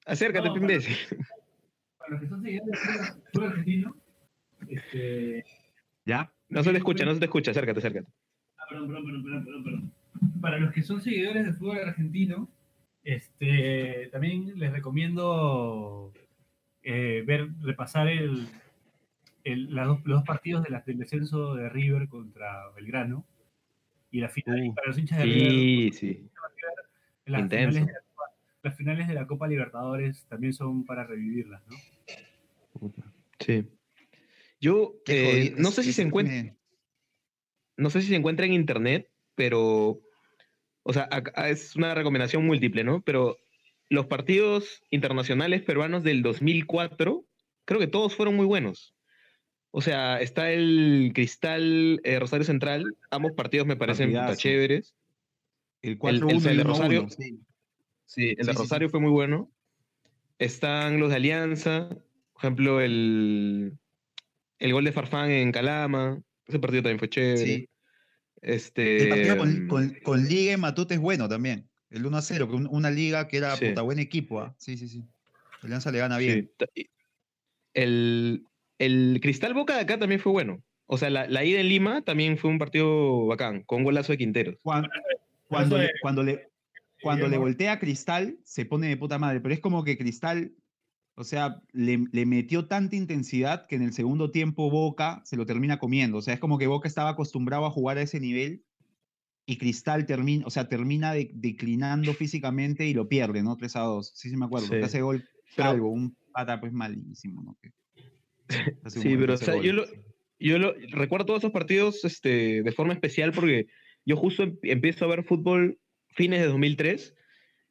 Acércate, No, pe, para- los que son seguidores del fútbol- fútbol argentino, este, ¿Ya? No se te escucha, no se te escucha, acércate, acércate. Ah, perdón, perdón, perdón, perdón, perdón, perdón. Para los que son seguidores del fútbol argentino, este, también les recomiendo eh, ver, repasar el, el- las dos- los dos partidos de la- del descenso de River contra Belgrano y la final, Uh, para los hinchas de River, Sí, sí. las intenso. finales, de la Copa- las finales de la Copa Libertadores también son para revivirlas, ¿no? Sí. Yo eh, no sé si se encuentra, no sé si se encuentra en internet, pero, o sea, acá es una recomendación múltiple, ¿no? Pero los partidos internacionales peruanos del 2004, creo que todos fueron muy buenos. O sea, está el Cristal eh, Rosario Central, ambos partidos me parecen chéveres. El el 4-1 de el Rosario- 1-1, sí. Sí, el Sí, de Rosario sí. fue muy bueno. Están los de Alianza, por ejemplo, el, el gol de Farfán en Calama, ese partido también fue chévere. Sí. Este, El partido con, mm, con, con Liga y Matute es bueno también. El 1-0, con una liga que era puta buen equipo. ¿ah? Sí, sí, sí. Alianza le gana bien. el, el Cristal Boca de acá también fue bueno. O sea, la, la ida en Lima también fue un partido bacán, con un golazo de Quinteros. Cuando, cuando, le, cuando, le, cuando le Guillermo. voltea a Cristal, se pone de puta madre. Pero es como que Cristal, o sea, le, le metió tanta intensidad que en el segundo tiempo Boca se lo termina comiendo. O sea, es como que Boca estaba acostumbrado a jugar a ese nivel y Cristal termina, o sea, termina de- declinando físicamente y lo pierde, ¿no? 3 a 2. Sí, sí me acuerdo. Sí. hace gol Pero- un pata pues malísimo, ¿no? Sí, pero o hace sea, yo, lo, yo lo, recuerdo todos esos partidos este, de forma especial porque yo justo em- empiezo a ver fútbol fines de 2003.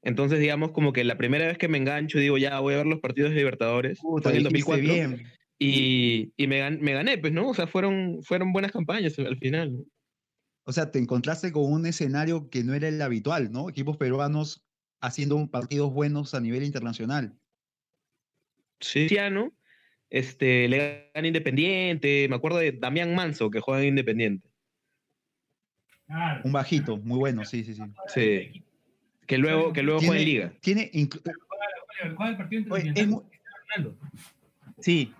Entonces, digamos, como que la primera vez que me engancho, digo, ya voy a ver los partidos de Libertadores. En el dijiste 2004. bien. Y, y me, gan- me gané, pues, ¿no? O sea, fueron, fueron buenas campañas al final. ¿no? O sea, te encontraste con un escenario que no era el habitual, ¿no? Equipos peruanos haciendo partidos buenos a nivel internacional. Sí, ¿no? Este, le gana Independiente. Me acuerdo de Damián Manso, que juega en Independiente. Claro. Un bajito, muy bueno, sí, sí, sí. Sí. Que luego, que luego juega en Liga. Tiene, inclu- ¿Cuál es el partido Oye, es intercontinental? mu- Ronaldo. sí.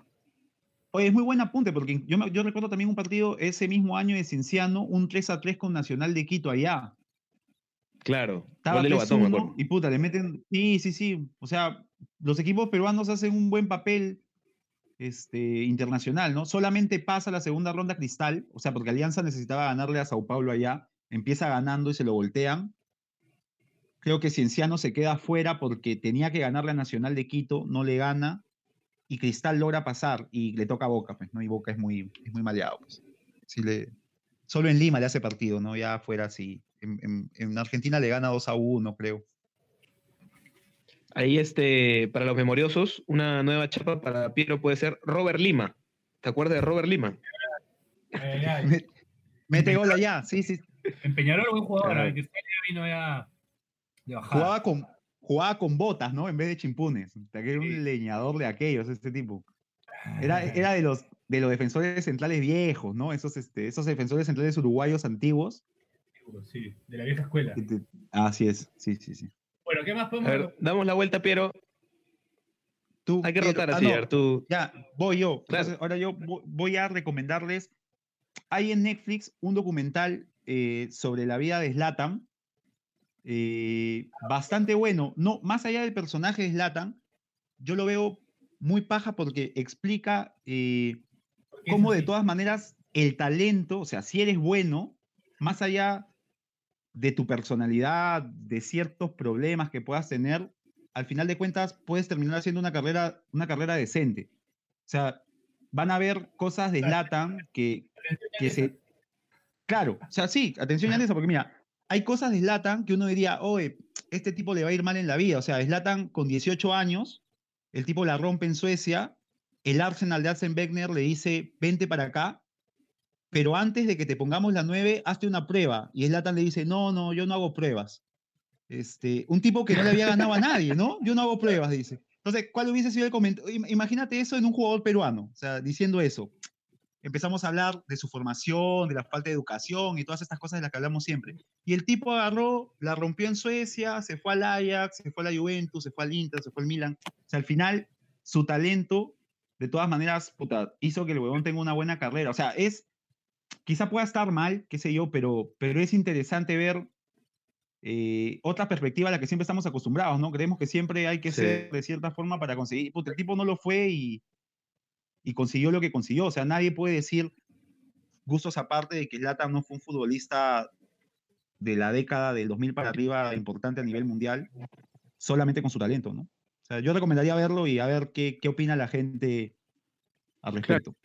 Oye, es muy buen apunte, porque yo, me- yo recuerdo también un partido ese mismo año de Cienciano, un 3 a 3 con Nacional de Quito allá. Claro. Estaba de Lobatón, me 3-1 acuerdo. y puta, le meten. Sí, sí, sí. O sea, los equipos peruanos hacen un buen papel este, internacional, ¿no? Solamente pasa la segunda ronda Cristal, o sea, porque Alianza necesitaba ganarle a Sao Paulo allá, empieza ganando y se lo voltean. Creo que Cienciano se queda fuera porque tenía que ganarle a Nacional de Quito, no le gana, y Cristal logra pasar y le toca a Boca, pues, ¿no? Y Boca es muy, es muy maleado, pues. Le, solo en Lima le hace partido, ¿no? Ya fuera así. En, en- en Argentina le gana 2 a 1, creo. Ahí, este, para los memoriosos, una nueva chapa para Piero puede ser Robert Lima. ¿Te acuerdas de Robert Lima? Eh, ya, Mete gol allá, sí, sí. En Peñarol, buen jugador. Claro. Que este vino ya de bajada. Jugaba con, jugaba con botas, ¿no? En vez de chimpunes. Era un leñador de aquellos, este tipo. Era, era de, los, de los defensores centrales viejos, ¿no? Esos, este, esos defensores centrales uruguayos antiguos. Sí, de la vieja escuela. Así es, sí, sí, sí. Bueno, ¿qué más A podemos ver, damos la vuelta, Piero. Tú, Hay que Piero- rotar ah, así, no, a tú. Ya, voy yo. Claro. Ahora yo vo- voy a recomendarles. Hay en Netflix un documental eh, sobre la vida de Slatan. eh, bastante bueno. No, más allá del personaje de Slatan, yo lo veo muy paja porque explica eh, cómo de todas maneras el talento, o sea, si eres bueno, más allá de tu personalidad, de ciertos problemas que puedas tener, al final de cuentas puedes terminar haciendo una carrera, una carrera decente. O sea, van a ver cosas de que, que se... Claro, o sea, sí, atención a eso, porque mira, hay cosas de Zlatan que uno diría, oye, este tipo le va a ir mal en la vida. O sea, Zlatan con 18 años, el tipo la rompe en Suecia, el Arsenal de Arsene Wenger le dice, vente para acá, pero antes de que te pongamos la 9, hazte una prueba. Y Zlatan le dice, no, no, yo no hago pruebas. Este, un tipo que no le había ganado a nadie, ¿no? Yo no hago pruebas, dice. Entonces, ¿cuál hubiese sido el comentario? Imagínate eso en un jugador peruano, o sea, diciendo eso. empezamos a hablar de su formación, de la falta de educación y todas estas cosas de las que hablamos siempre. Y el tipo agarró, la rompió en Suecia, se fue al Ajax, se fue a la Juventus, se fue al Inter, se fue al Milan. O sea, al final, su talento, de todas maneras, puta, hizo que el huevón tenga una buena carrera. O sea, es, quizá pueda estar mal, qué sé yo, pero, pero es interesante ver eh, otra perspectiva a la que siempre estamos acostumbrados, ¿no? Creemos que siempre hay que Sí. ser de cierta forma para conseguir. Puta, el tipo no lo fue y, y consiguió lo que consiguió. O sea, nadie puede decir, gustos aparte, de que Zlatan no fue un futbolista de la década del 2000 para arriba importante a nivel mundial, solamente con su talento, ¿no? O sea, yo recomendaría verlo y a ver qué, qué opina la gente al respecto.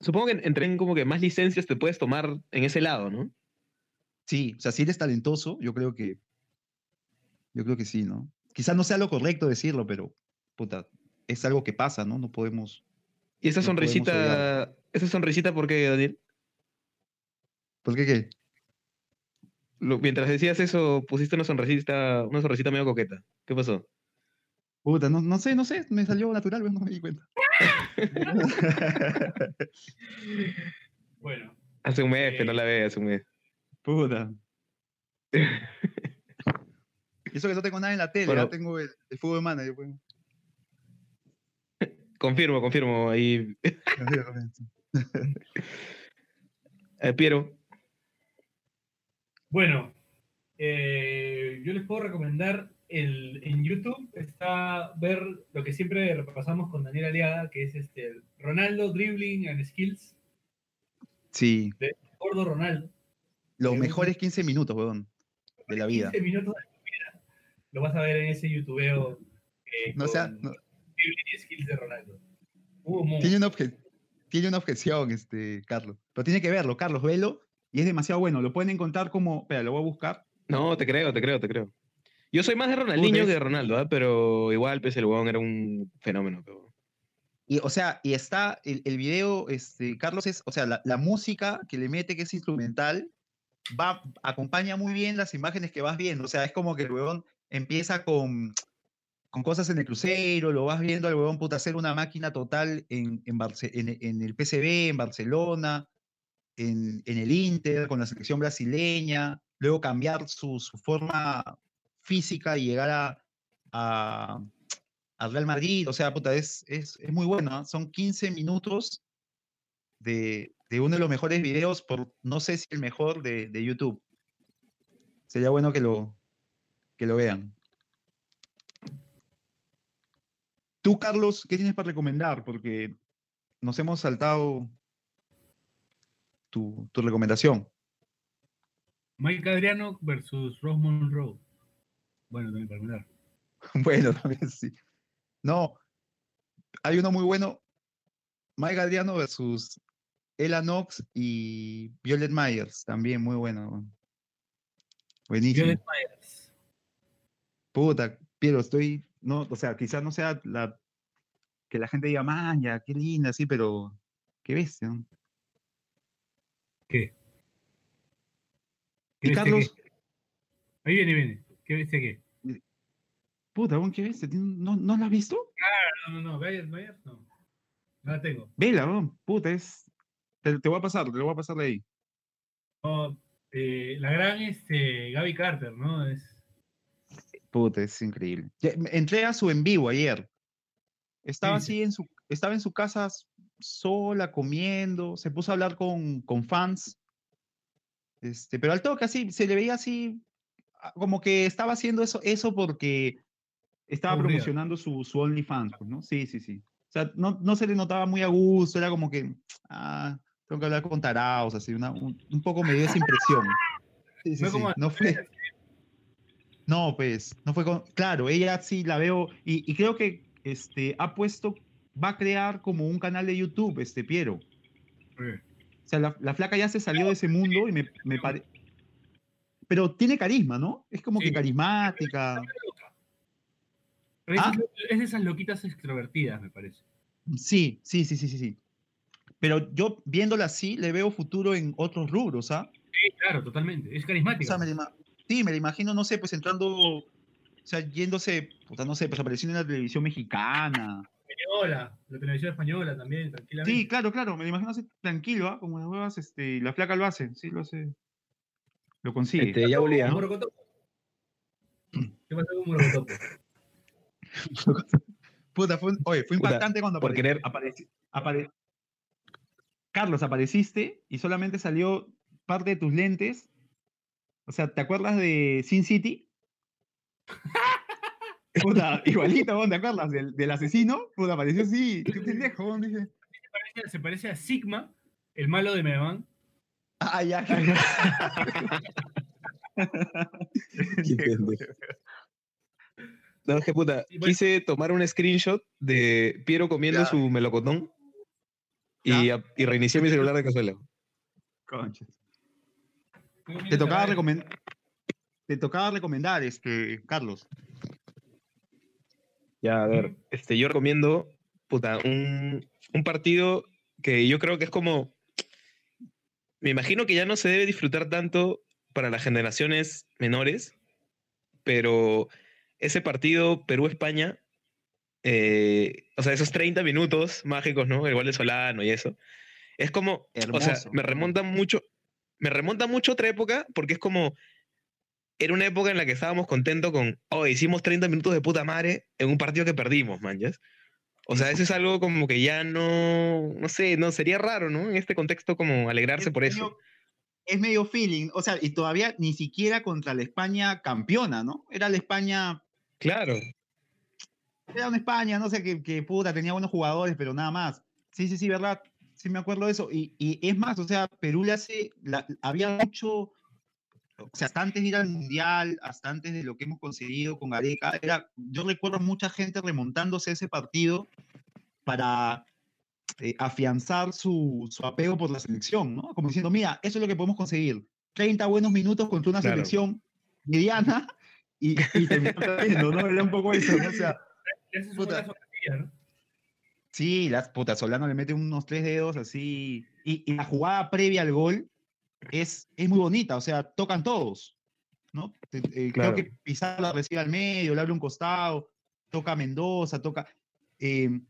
Supongo que entre como que más licencias te puedes tomar en ese lado, ¿no? Sí, o sea, si eres talentoso, yo creo que. Yo creo que sí, ¿no? Quizás no sea lo correcto decirlo, pero puta, es algo que pasa, ¿no? No podemos. Y esa No sonrisita, esa sonrisita, ¿por qué, Daniel? ¿Por qué qué? Lo- mientras decías eso, pusiste una sonrisita, una sonrisita medio coqueta. ¿Qué pasó? Puta, no, no sé, no sé, me salió natural, no me di cuenta. Bueno, Hace un mes que no la ve, hace un mes. Puta. Y Eso que no tengo nada en la tele, Bueno. ya tengo el, el fútbol manager. pues. Confirmo, confirmo. Ahí, eh, Piero. bueno eh, yo les puedo recomendar el, en YouTube está ver lo que siempre repasamos con Daniel Aliaga, que es este Ronaldo Dribbling and Skills, Sí, gordo Ronaldo. los mejores 15 minutos, weón, de la vida. 15 minutos de tu vida. Lo vas a ver en ese youtubeo. eh, No sea, con no- Dribbling y Skills de Ronaldo. Hubo mu- tiene, una obje- tiene una objeción, este, Carlos. Pero tiene que verlo, Carlos, velo. Y es demasiado bueno. Lo pueden encontrar como. Espera, lo voy a buscar. No, te creo, te creo, te creo. Yo soy más de Ronaldinho que de Ronaldo, ¿ah? pero igual, pues el huevón era un fenómeno. pero- Y, o sea, y está el, el video, este, Carlos es, o sea, la, la música que le mete, que es instrumental, va, acompaña muy bien las imágenes que vas viendo. O sea, es como que el huevón empieza con, con cosas en el crucero, lo vas viendo al huevón puta hacer una máquina total en, en, Barce- en, en el PCB, en Barcelona, en, en el Inter, con la selección brasileña, luego cambiar su, su forma física y llegar a, a, al Real Madrid, o sea, puta, es, es, es muy bueno, ¿ah? son 15 minutos de, de uno de los mejores videos, por no sé si el mejor de, de YouTube. Sería bueno que lo, que lo vean. Tú, Carlos, ¿qué tienes para recomendar? Porque nos hemos saltado tu, tu recomendación. Mike Adriano versus Rose Monroe. Bueno, también para mirar. Bueno, también sí. No, hay uno muy bueno. Mike Adriano versus Ella Knox y Violet Myers, también muy bueno. Buenísimo. Violet Myers. Puta, Piero, estoy, no, o sea, quizás no sea la que la gente diga, maña, qué linda, sí, pero qué bestia. ¿no?". ¿Qué? Y ¿Qué bestia Carlos, qué? Ahí viene, viene. ¿Qué bestia qué? puta, qué bestia, ¿no, ¿no la has visto? No, no, no. Violet Myers no. No la tengo. Vela, weón, puta, es, te, te voy a pasar, te lo voy a pasar de ahí. No, eh, la gran este, Gaby Carter, ¿no? Es, Puta, es increíble. Ya, Entré a su en vivo ayer. Estaba Sí, sí. así en su, estaba en su casa sola, comiendo, se puso a hablar con, con fans. Este, pero al toque así, se le veía así, como que estaba haciendo eso, eso porque estaba promocionando su, su OnlyFans, pues, ¿no? Sí, sí, sí. O sea, no, no se le notaba muy a gusto, era como que, ah, tengo que hablar con taraos, así, una, un, un poco me dio esa impresión. Sí, sí, Fue sí, como No fue. No, pues, no fue con... Claro, ella sí la veo y, y creo que este, ha puesto, va a crear como un canal de YouTube, este Piero. O sea, la, la flaca ya se salió de ese mundo y me, me parece... Pero tiene carisma, ¿no? Es como que carismática. es, Ah. es de esas loquitas extrovertidas, me parece. Sí, sí, sí, sí, sí, sí. Pero yo viéndola así, le veo futuro en otros rubros, ¿ah? Sí, claro, totalmente. Es O carismática. sea, me la sí, me la imagino, no sé, pues entrando, o sea, yéndose, puta, no sé, pues apareciendo en la televisión mexicana. española, la televisión española también, tranquilamente. Sí, claro, claro, me lo imagino así tranquilo, ¿ah? como las huevas, este, la flaca lo hace, sí, lo hace. Lo consigue. Este, ya volví, ¿ah? Morocotopo. ¿Qué pasó con Morocotopo? Puta, fue, oye, fue Puta, impactante cuando por querer- apareci- apare- Carlos, apareciste y solamente salió parte de tus lentes. O sea, ¿te acuerdas de Sin City? Puta, igualito, ¿no? ¿te acuerdas? Del, del asesino. Puta, apareció así. Qué pendejo, ¿no? dije. Se parece, se parece a Sigma, el malo de Megaman. Ah, ya. No, es que puta, quise tomar un screenshot de Piero comiendo Ya. su melocotón y, a- y reinicié mi celular de casualidad. Conchas. Muy Te tocaba, recomendar te tocaba recomendar, este, Carlos. Ya, a ver, este, yo recomiendo, puta, un, un partido que yo creo que es como, me imagino que ya no se debe disfrutar tanto para las generaciones menores, pero ese partido Perú-España, eh, o sea, esos 30 minutos mágicos, ¿no? El gol de Solano y eso, es como, o sea, Hermoso, me hermoso. remonta mucho, me remonta mucho a otra época, porque es como, era una época en la que estábamos contentos con, oh, hicimos 30 minutos de puta madre en un partido que perdimos, man, ¿ya? O sea, eso es algo como que ya no, no sé, no, sería raro, ¿no? En este contexto como alegrarse Es por eso. Es medio feeling, o sea, y todavía ni siquiera contra la España campeona, ¿no? Era la España, Claro, era una España, no sé, que, que puta, tenía buenos jugadores, pero nada más. Sí, sí, sí, verdad, sí me acuerdo de eso. Y, y es más, o sea, Perú le hace, la- había mucho, o sea, hasta antes de ir al Mundial, hasta antes de lo que hemos conseguido con Gareca, era, yo recuerdo mucha gente remontándose a ese partido para eh, afianzar su, su apego por la selección, ¿no? Como diciendo, mira, eso es lo que podemos conseguir. 30 buenos minutos contra una Claro. selección mediana y, y perdiendo, ¿no? Era un poco eso, ¿no? O sea, un Puta. sí, las putas, Solano le mete unos tres dedos así. Y, y la jugada previa al gol es, es muy bonita, o sea, tocan todos, ¿no? Te- eh, Claro. Creo que Pizarro la recibe al medio, le abre un costado, toca Mendoza, toca. eh,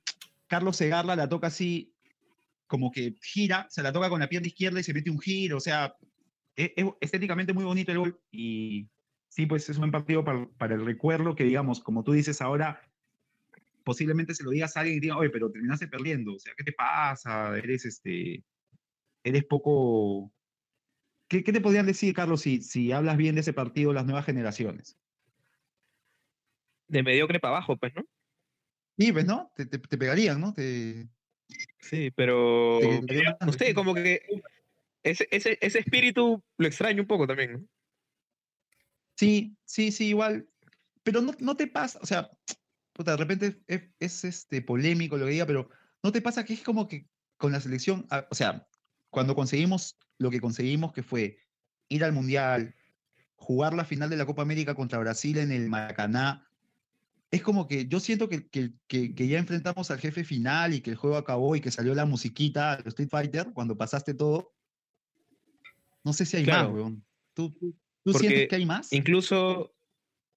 Carlos Segarra la toca así, como que gira, se la toca con la pierna izquierda y se mete un giro, o sea, es, es estéticamente muy bonito el gol y sí, pues es un buen partido para, para el recuerdo que, digamos, como tú dices ahora, posiblemente se lo digas a alguien y diga, oye, pero terminaste perdiendo, o sea, ¿qué te pasa? Eres este, eres poco... ¿Qué, qué te podrían decir, Carlos, si, si hablas bien de ese partido las nuevas generaciones? de mediocre para abajo, pues, ¿no? Sí, pues, ¿no? Te, te- te pegarían, ¿no? Te, Sí, pero no sé, como que ese, ese, ese espíritu lo extraño un poco también, ¿no? Sí, sí, sí, igual. Pero no, no te pasa, o sea, puta, de repente es, es, este, polémico lo que diga, pero no te pasa que es como que con la selección, ah, o sea, cuando conseguimos lo que conseguimos, que fue ir al Mundial, jugar la final de la Copa América contra Brasil en el Maracaná, es como que yo siento que, que, que- que ya enfrentamos al jefe final y que el juego acabó y que salió la musiquita, el Street Fighter, cuando pasaste todo. No sé si hay Claro. más, weón. ¿Tú, tú, tú sientes que hay más? Incluso,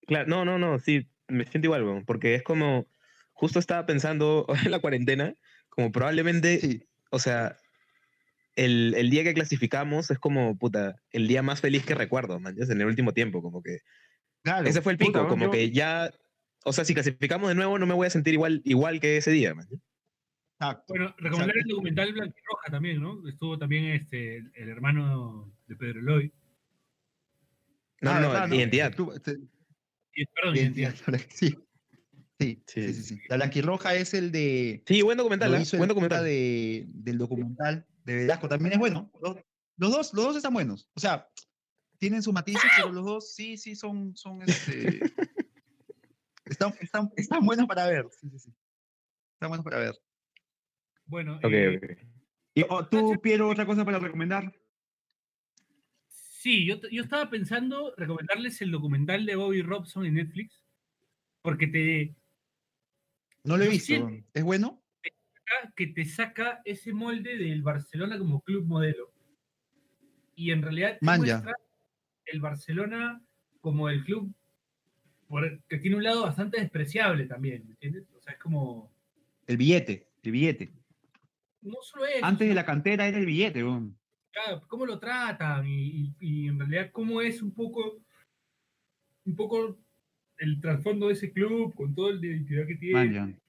claro, no, no, no, sí, me siento igual, weón, porque es como, justo estaba pensando en la cuarentena, como probablemente, Sí. o sea, el, el día que clasificamos es como, puta, el día más feliz que recuerdo, man, en el último tiempo, como que, Claro, ese fue el pico, como yo- que ya, o sea, si clasificamos de nuevo no me voy a sentir igual, igual que ese día, man. Exacto. Bueno, recomendar Exacto. el documental Blanquirroja también, ¿no? Estuvo también este, el, hermano de Pedro Eloy. No, Ah, no, verdad, identidad. Tú- te- Y, perdón, identidad, identidad. Sí. Sí, Sí, sí, sí, sí. La blanquirroja es el de. Sí, buen documental, lo ¿ah? hizo buen documental. de, del documental de Velasco. También es bueno. Los, los dos, los dos están buenos. O sea, tienen sus matices, pero los dos sí, sí son, son este. están, están, están buenos para ver. Sí, sí, sí. Están buenos para ver. Bueno, Ok, eh, ok. Y, oh, ¿Tú, Piero, otra cosa para recomendar? sí, yo, yo estaba pensando recomendarles el documental de Bobby Robson en Netflix, porque te No lo he visto. siento- ¿Es bueno? Saca- que te saca ese molde del Barcelona como club modelo. Y en realidad te muestra el Barcelona como el club por- que tiene un lado bastante despreciable también, ¿me entiendes? O sea, es como el billete, el billete. No solo eso. Antes de la cantera era el billete, claro, cómo lo tratan y, y- y en realidad cómo es un poco, un poco el trasfondo de ese club con todo el de identidad que tiene. Man.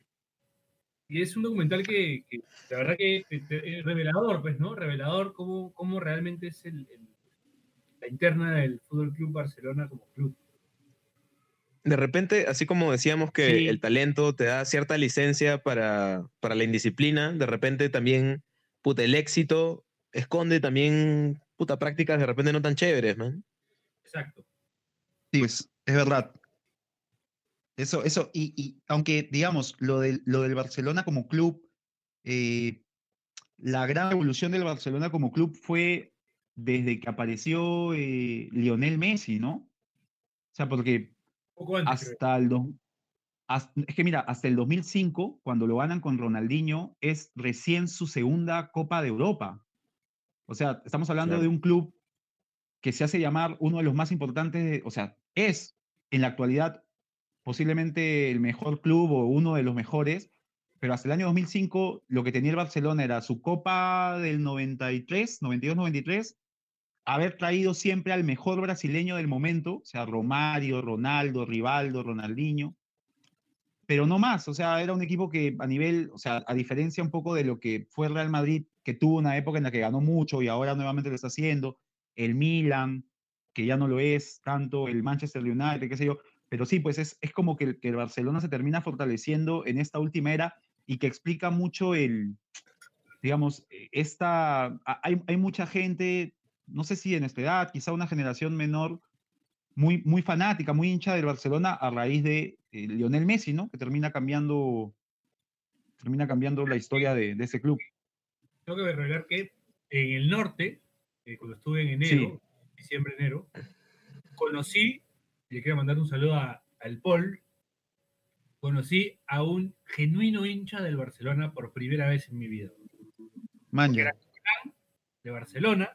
Y es un documental que, que la verdad que es revelador, pues, ¿no? Revelador cómo, cómo realmente es el, el- la interna del Fútbol Club Barcelona como club. De repente, así como decíamos que Sí. el talento te da cierta licencia para, para la indisciplina, de repente también, puta, el éxito esconde también, puta, prácticas de repente no tan chéveres, man. Exacto. Sí, pues, es verdad. Eso, eso, y, y aunque, digamos, lo del, lo del Barcelona como club, eh, la gran evolución del Barcelona como club fue desde que apareció eh, Lionel Messi, ¿no? O sea, porque Un poco antes, creo. hasta el dos- has- es que mira, hasta el 2005, cuando lo ganan con Ronaldinho, es recién su segunda Copa de Europa. O sea, estamos hablando Claro. de un club que se hace llamar uno de los más importantes, de- o sea, es en la actualidad posiblemente el mejor club o uno de los mejores, pero hasta el año 2005 lo que tenía el Barcelona era su Copa del 93, 92-93, haber traído siempre al mejor brasileño del momento, o sea, Romario, Ronaldo, Rivaldo, Ronaldinho, pero no más, o sea, era un equipo que a nivel, o sea, a diferencia un poco de lo que fue Real Madrid, que tuvo una época en la que ganó mucho y ahora nuevamente lo está haciendo, el Milan, que ya no lo es tanto, el Manchester United, qué sé yo, pero sí, pues es, es como que, el- que el Barcelona se termina fortaleciendo en esta última era y que explica mucho el, digamos, eh, esta, hay, hay mucha gente, no sé si en esta edad, quizá una generación menor, muy, muy fanática, muy hincha del Barcelona a raíz de eh, Lionel Messi, ¿no? Que termina cambiando, termina cambiando la historia de, de ese club. Tengo que revelar que en el norte, eh, cuando estuve en enero, diciembre, enero, conocí, le quiero mandar un saludo a- al Paul, conocí a un genuino hincha del Barcelona por primera vez en mi vida. Manja. De Barcelona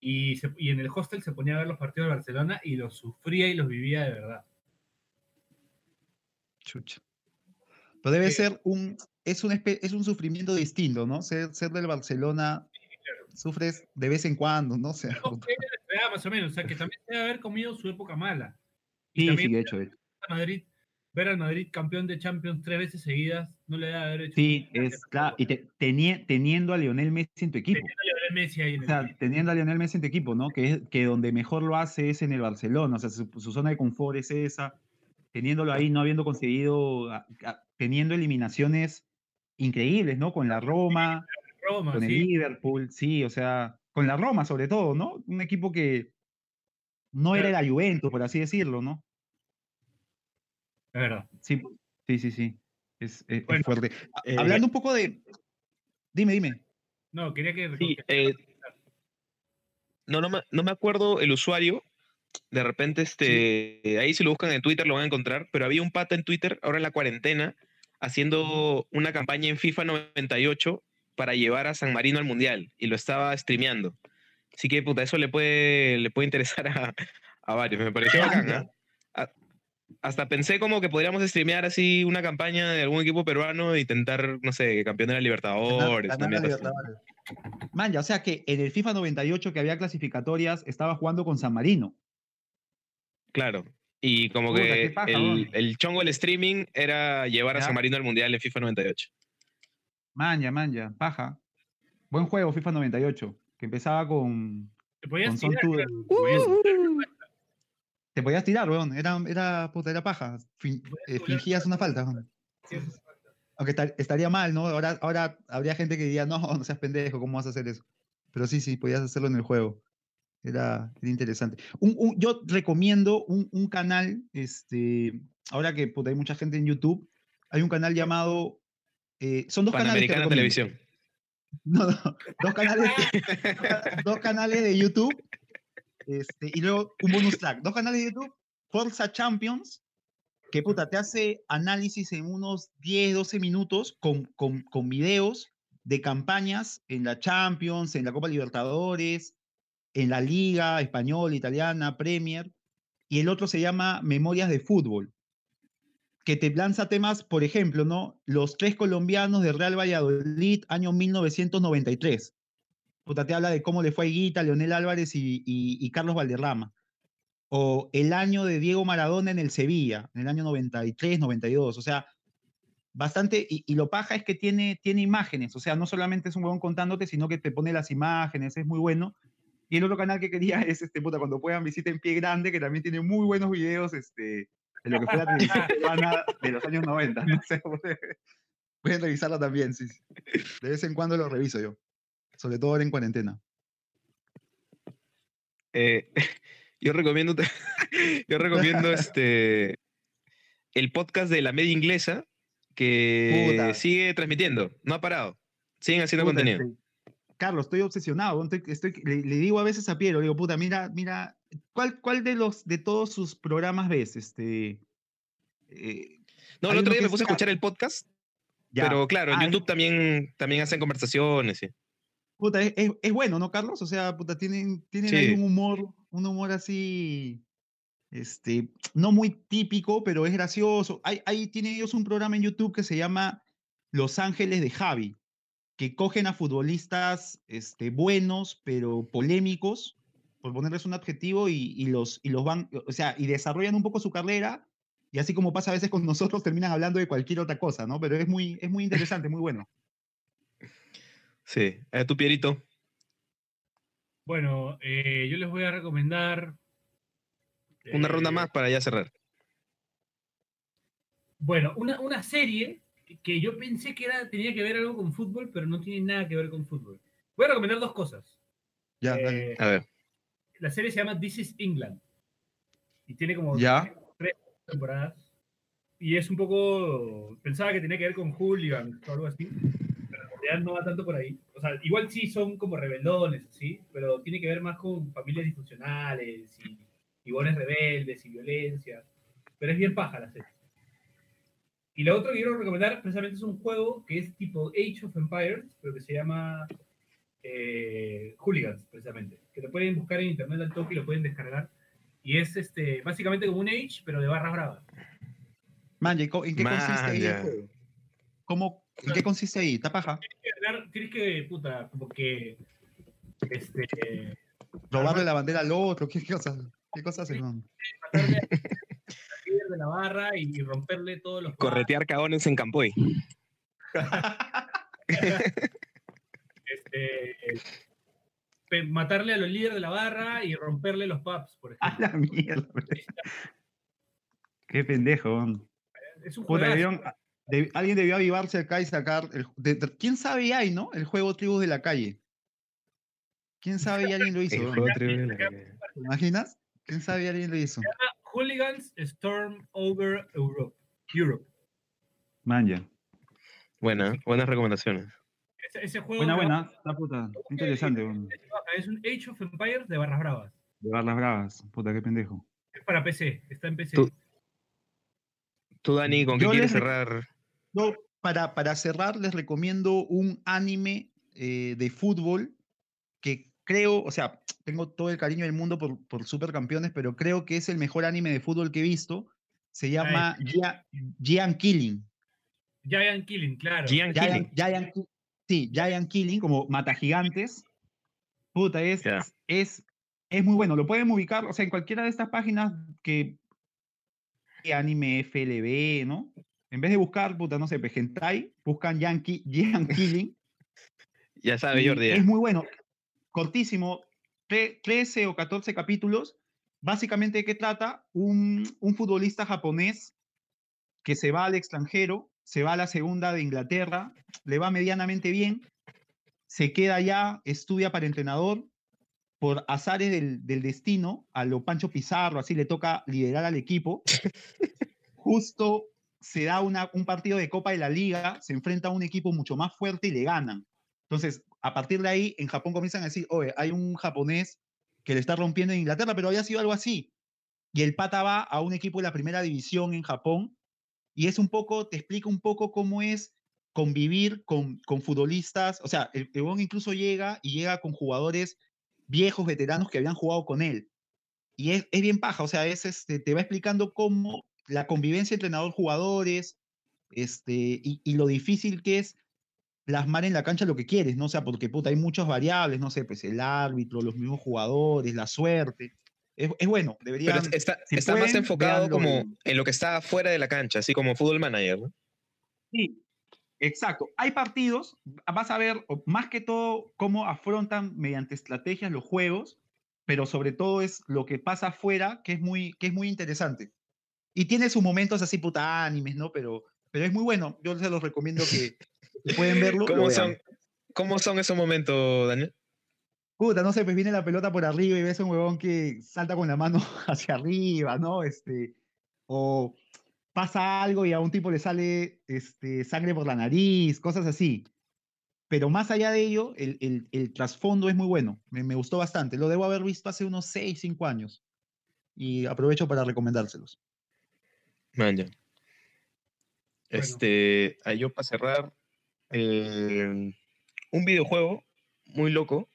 y, se- y en el hostel se ponía a ver los partidos de Barcelona y los sufría y los vivía de verdad. Chucha. Pero debe Sí. ser un, es un, es un sufrimiento distinto, ¿no? Ser, ser del Barcelona, sufres de vez en cuando, ¿no? O sea, No, más o menos, o sea que también debe haber comido su época mala. Y sí, también sí, de hecho, a Madrid, ver al Madrid campeón de Champions tres veces seguidas no le debe haber hecho. Sí, es claro. Y te- teni- teniendo a Lionel Messi en tu equipo. Teniendo a Lionel Messi ahí en O sea, equipo. teniendo a Lionel Messi en tu equipo, ¿no? Que, es, que donde mejor lo hace es en el Barcelona. O sea, su, su zona de confort es esa. Teniéndolo ahí, no habiendo conseguido, a- a- teniendo eliminaciones increíbles, ¿no? Con la Roma, Roma, con el sí. Liverpool, sí, o sea, con la Roma sobre todo, ¿no? Un equipo que no era la Juventus, por así decirlo, ¿no? Es verdad. Sí, sí, sí, sí. Es, es- es fuerte. Eh, Hablando un poco de... Dime, dime. No, quería que. Sí, eh, no, no me, no me acuerdo el usuario. De repente, este, ahí si lo buscan en Twitter lo van a encontrar, pero había un pata en Twitter, ahora en la cuarentena, haciendo una campaña en FIFA 98 para llevar a San Marino al Mundial y lo estaba streameando. Así que, puta, eso le puede, le puede interesar a, a varios. Me pareció bacán, ¿ah? A- Hasta pensé como que podríamos streamear así una campaña de algún equipo peruano e intentar, no sé, campeón de la Libertadores. La. Man, ya, o sea que en el FIFA 98 que había clasificatorias estaba jugando con San Marino. Claro. Y como Puta, que paja, el, chongo del streaming era llevar a. San Marino al Mundial en FIFA 98. Manja, manja, paja. Buen juego, FIFA 98, que empezaba con, Te podías con tirar, Tudor. claro, te podías tirar, Te podías tirar, weón. Era, era, puta, era paja. Fin- eh, fingías una falta, weón. Aunque esta- estaría mal, ¿no? Ahora, ahora habría gente que diría, no, no seas pendejo, ¿cómo vas a hacer eso? Pero sí, sí, podías hacerlo en el juego. Era, era interesante. Un- un- yo recomiendo un, un canal, este, ahora que puta, hay mucha gente en YouTube, hay un canal llamado, eh, son dos canales Panamericana. Televisión. No, no, dos canales, dos canales de YouTube este, y luego un bonus track. Dos canales de YouTube, Forza Champions, que puta, te hace análisis en unos 10, 12 minutos con, con, con videos de campañas en la Champions, en la Copa Libertadores, en la Liga Española, Italiana, Premier, y el otro se llama Memorias de Fútbol, que te lanza temas, por ejemplo, ¿no? Los tres colombianos de Real Valladolid, año 1993. Puta, te habla de cómo le fue a Higuita, Leonel Álvarez y, Carlos Valderrama. O el año de Diego Maradona en el Sevilla, en el año 93, 92. O sea, bastante. Y, y lo paja es que tiene, tiene imágenes. O sea, no solamente es un huevón contándote, sino que te pone las imágenes, es muy bueno. Y el otro canal que quería es este puta, cuando puedan visiten Pie Grande, que también tiene muy buenos videos este, de lo que fue la televisión peruana de los años 90. No sé, puede- pueden revisarla también, sí, sí. De vez en cuando lo reviso yo. Sobre todo ahora en cuarentena. Eh, yo recomiendo, yo recomiendo este el podcast de la media inglesa que Puta. sigue transmitiendo, no ha parado. Siguen haciendo Puta, contenido. este, Carlos, estoy obsesionado. estoy- estoy- le, le digo a veces a Piero, le digo, puta, mira, mira, ¿cuál, cuál de los de todos sus programas ves? Este, eh, No, el otro día me puse a escuchar el podcast, ya. pero claro, en Ah, YouTube también, también hacen conversaciones. sí. Puta, es, es- es bueno, ¿no, Carlos? O sea, puta, tienen, tienen ahí un humor, un humor así, este, no muy típico, pero es gracioso. Hay, hay, tienen ellos un programa en YouTube que se llama Los Ángeles de Javi, que cogen a futbolistas este, buenos, pero polémicos, por ponerles un adjetivo, y, y los, y los van, o sea, y desarrollan un poco su carrera, y así como pasa a veces con nosotros, terminan hablando de cualquier otra cosa, ¿no? Pero es muy, es muy interesante, muy bueno. Sí, a tu Pierito. Bueno, eh, yo les voy a recomendar. Una ronda eh, más para ya cerrar. Bueno, una, una serie que yo pensé que era, tenía que ver algo con fútbol, pero no tiene nada que ver con fútbol. Voy a recomendar dos cosas. Ya, Eh, dale. A ver. La serie se llama This is England. Y tiene como Ya. tres temporadas. Y es un poco. Pensaba que tenía que ver con Hooligan o algo así. Pero en realidad no va tanto por ahí. O sea, igual sí son como rebeldones, ¿sí? Pero tiene que ver más con familias disfuncionales y iguales rebeldes y violencia. Pero es bien paja la serie. Y lo otro que quiero recomendar precisamente es un juego que es tipo Age of Empires, pero que se llama eh, Hooligans, precisamente. Que lo pueden buscar en internet al toque y lo pueden descargar. Y es este, básicamente como un Age, pero de barras bravas. Man, ¿y co- ¿en qué consiste ahí el Manja. juego? ¿Cómo, ¿En qué consiste ahí? ¿Está paja? Tienes que ganar- Tienes que, puta, como que. Este. ¿Robarle la bandera al otro? ¿Qué cosas? ¿Qué cosas man? líder de la barra y romperle todos los. Corretear cagones en Campoy. Este, pe- matarle a los líderes de la barra y romperle los pubs, por A ejemplo. la mierda. Qué pendejo. Es un Puta, debieron- de- alguien debió avivarse acá y sacar. El, de- de- ¿Quién sabe y hay, no? El juego Tribus de la Calle. ¿Quién sabe y alguien lo hizo? El. ¿Te imaginas? ¿Quién sabe y alguien lo hizo? Hooligans Storm Over Europe. Europe. Man, ya. Buena, buenas recomendaciones. Ese, ese juego Buena, ¿no? buena. Está puta. Interesante. es un Age of Empires de barras bravas. De las bravas. Puta, qué pendejo. Es para PC, está en PC. Tú- Tú, Dani, ¿con qué quieres cerrar? Yo, para, para cerrar, les recomiendo un anime eh, de fútbol que creo, o sea, tengo todo el cariño del mundo por, por Supercampeones, pero creo que es el mejor anime de fútbol que he visto. Se llama Gia- Giant Killing. Giant Killing, claro. Gian Killing. Giant, Giant sí, Giant Killing, como mata gigantes. Puta, es, es, es muy bueno. Lo pueden ubicar, o sea, en cualquiera de estas páginas que anime FLB, ¿no? En vez de buscar, puta, no sé, pues, hentai, buscan Yankee, Giant Killing. Ya sabe, Jordi. Es muy bueno. Cortísimo, tre- 13 o 14 capítulos. Básicamente, ¿de qué trata? Un, un futbolista japonés que se va al extranjero, se va a la segunda de Inglaterra, le va medianamente bien, se queda allá, estudia para entrenador, por azares del, del destino, a lo Pancho Pizarro, así le toca liderar al equipo. Justo se da una, un partido de Copa de la Liga, se enfrenta a un equipo mucho más fuerte y le ganan. Entonces, a partir de ahí, en Japón comienzan a decir, oye, hay un japonés que le está rompiendo en Inglaterra, pero había sido algo así. Y el pata va a un equipo de la primera división en Japón y es un poco, te explica un poco cómo es convivir con, con futbolistas. O sea, el Ebon incluso llega y llega con jugadores viejos, veteranos que habían jugado con él. Y es, es bien paja, o sea, es, este, te va explicando cómo la convivencia entrenador-jugadores, este, y, y lo difícil que es plasmar en la cancha lo que quieres, ¿no? O sea, porque puta, hay muchas variables, no sé, pues el árbitro, los mismos jugadores, la suerte. Es, es bueno, debería. Pero está, si está más enfocado como en- lo que está fuera de la cancha, así como Fútbol Manager, ¿no? Sí, exacto. Hay partidos, vas a ver más que todo cómo afrontan mediante estrategias los juegos, pero sobre todo es lo que pasa afuera, que es muy, que es muy interesante. Y tiene sus momentos así puta animes, ¿no? Pero, pero es muy bueno. Yo se los recomiendo que si pueden verlo. lo ¿Cómo son, ¿Cómo son esos momentos, Daniel? Puta, no sé, pues viene la pelota por arriba y ves a un huevón que salta con la mano hacia arriba, ¿no? Este, o pasa algo y a un tipo le sale este, sangre por la nariz, cosas así. Pero más allá de ello, el, el- el trasfondo es muy bueno. Me, me gustó bastante. Lo debo haber visto hace unos 6, 5 años. Y aprovecho para recomendárselos. Man, ya. Este, ahí yo para cerrar, eh, un videojuego muy loco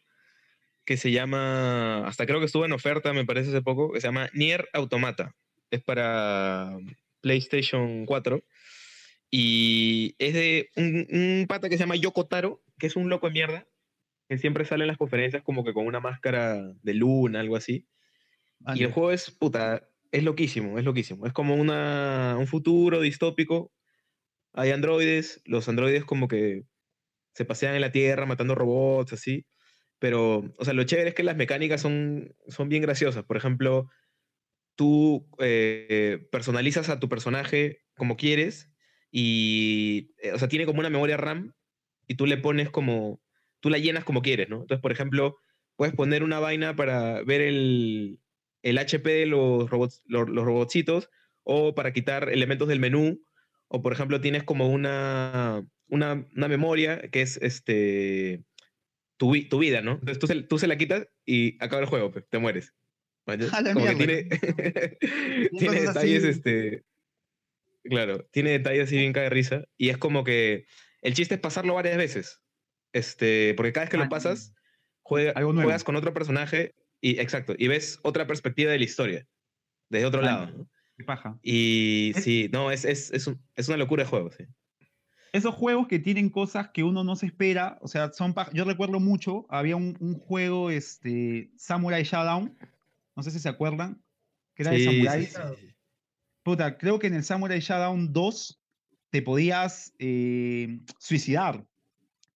que se llama, hasta creo que estuvo en oferta, me parece hace poco, que se llama Nier Automata. Es para PlayStation 4 y es de un, un pata que se llama Yoko Taro, que es un loco de mierda, que siempre sale en las conferencias como que con una máscara de luna, algo así. Ah, Y el juego es, puta, es loquísimo, es loquísimo. Es como una, un futuro distópico. Hay androides, los androides como que se pasean en la Tierra matando robots, así. Pero, o sea, lo chévere es que las mecánicas son, son bien graciosas. Por ejemplo, tú eh, personalizas a tu personaje como quieres y, eh, o sea, tiene como una memoria RAM y tú le pones como, tú la llenas como quieres, ¿no? Entonces, por ejemplo, puedes poner una vaina para ver el, el HP de los, robots, los, los robotcitos o para quitar elementos del menú. O, por ejemplo, tienes como una, una, una memoria que es este, tu, tu vida, ¿no? Entonces tú se, tú se la quitas y acaba el juego, pues, te mueres. Como que tiene, tiene detalles, así. este... Claro, tiene detalles así bien cae de risa. Y es como que el chiste es pasarlo varias veces. Este, porque cada vez que Ah, lo pasas, juega- juegas con otro personaje y exacto, y ves otra perspectiva de la historia, desde otro Ah, lado. ¿no? Qué paja. Y Es- sí, no, es, es, es, un- es una locura de juego, sí. Esos juegos que tienen cosas que uno no se espera, o sea, son yo recuerdo mucho, había un, un juego, este, Samurai Shodown, no sé si se acuerdan, que era de Sí, sí, sí. Puta, creo que en el Samurai Shodown 2 te podías eh, suicidar, o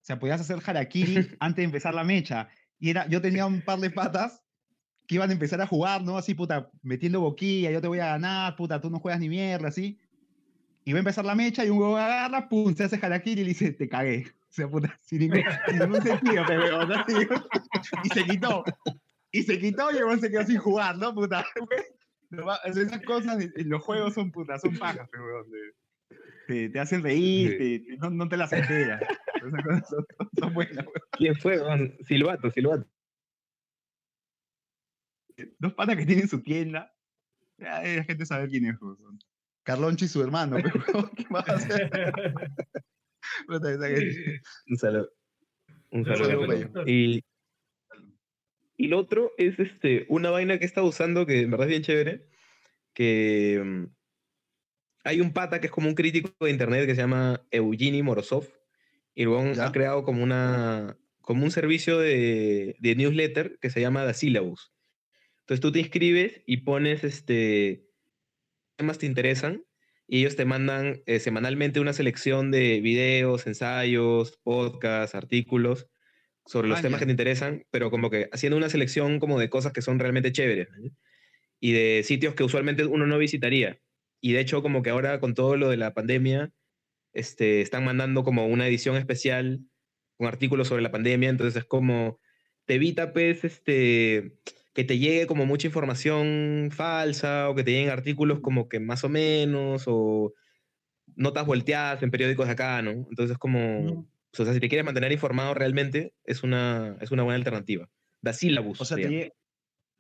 sea, podías hacer harakiri antes de empezar la mecha, y era, yo tenía un par de patas que iban a empezar a jugar, ¿no? Así, puta, metiendo boquilla, yo te voy a ganar, puta, tú no juegas ni mierda, así. Y va a empezar la mecha y un huevo agarra, pum, se hace harakiri y le dice, te cagué. O sea, puta, sin ningún, sin ningún sentido, pero. Y se quitó. Y se quitó y el se quedó sin jugar, ¿no, puta? Esas cosas en los juegos son putas, son pajas, pero Te, te hacen reír, te- no, no te las esperas. Esas cosas son, son buenas, huevón. ¿Quién fue? man? Silbato, Silbato. Dos patas que tienen su tienda. Eh, la gente sabe quién es, huevón. Carloncho y su hermano, pero ¿qué más va a hacer? Un saludo. Un Saludo, saludo. saludo. Y, y lo otro es este, una vaina que he estado usando que en verdad es bien chévere, que mm, hay un pata que es como un crítico de internet que se llama Eugeni Morozov, y huevón ¿Ya? ha creado como, una, como un servicio de, de newsletter que se llama The Syllabus. Entonces tú te inscribes y pones este, temas te interesan y ellos te mandan eh, semanalmente una selección de videos, ensayos, podcasts, artículos sobre los Ah, temas ya. que te interesan, pero como que haciendo una selección como de cosas que son realmente chéveres y de sitios que usualmente uno no visitaría. Y de hecho como que ahora con todo lo de la pandemia, este, están mandando como una edición especial con artículos sobre la pandemia, entonces es como, te evita pues este, que te llegue como mucha información falsa o que te lleguen artículos como que más o menos o notas volteadas en periódicos de acá, ¿no? Entonces como, o sea, si te quieres mantener informado realmente, es una, es una buena alternativa. Da sílabus. O sea, se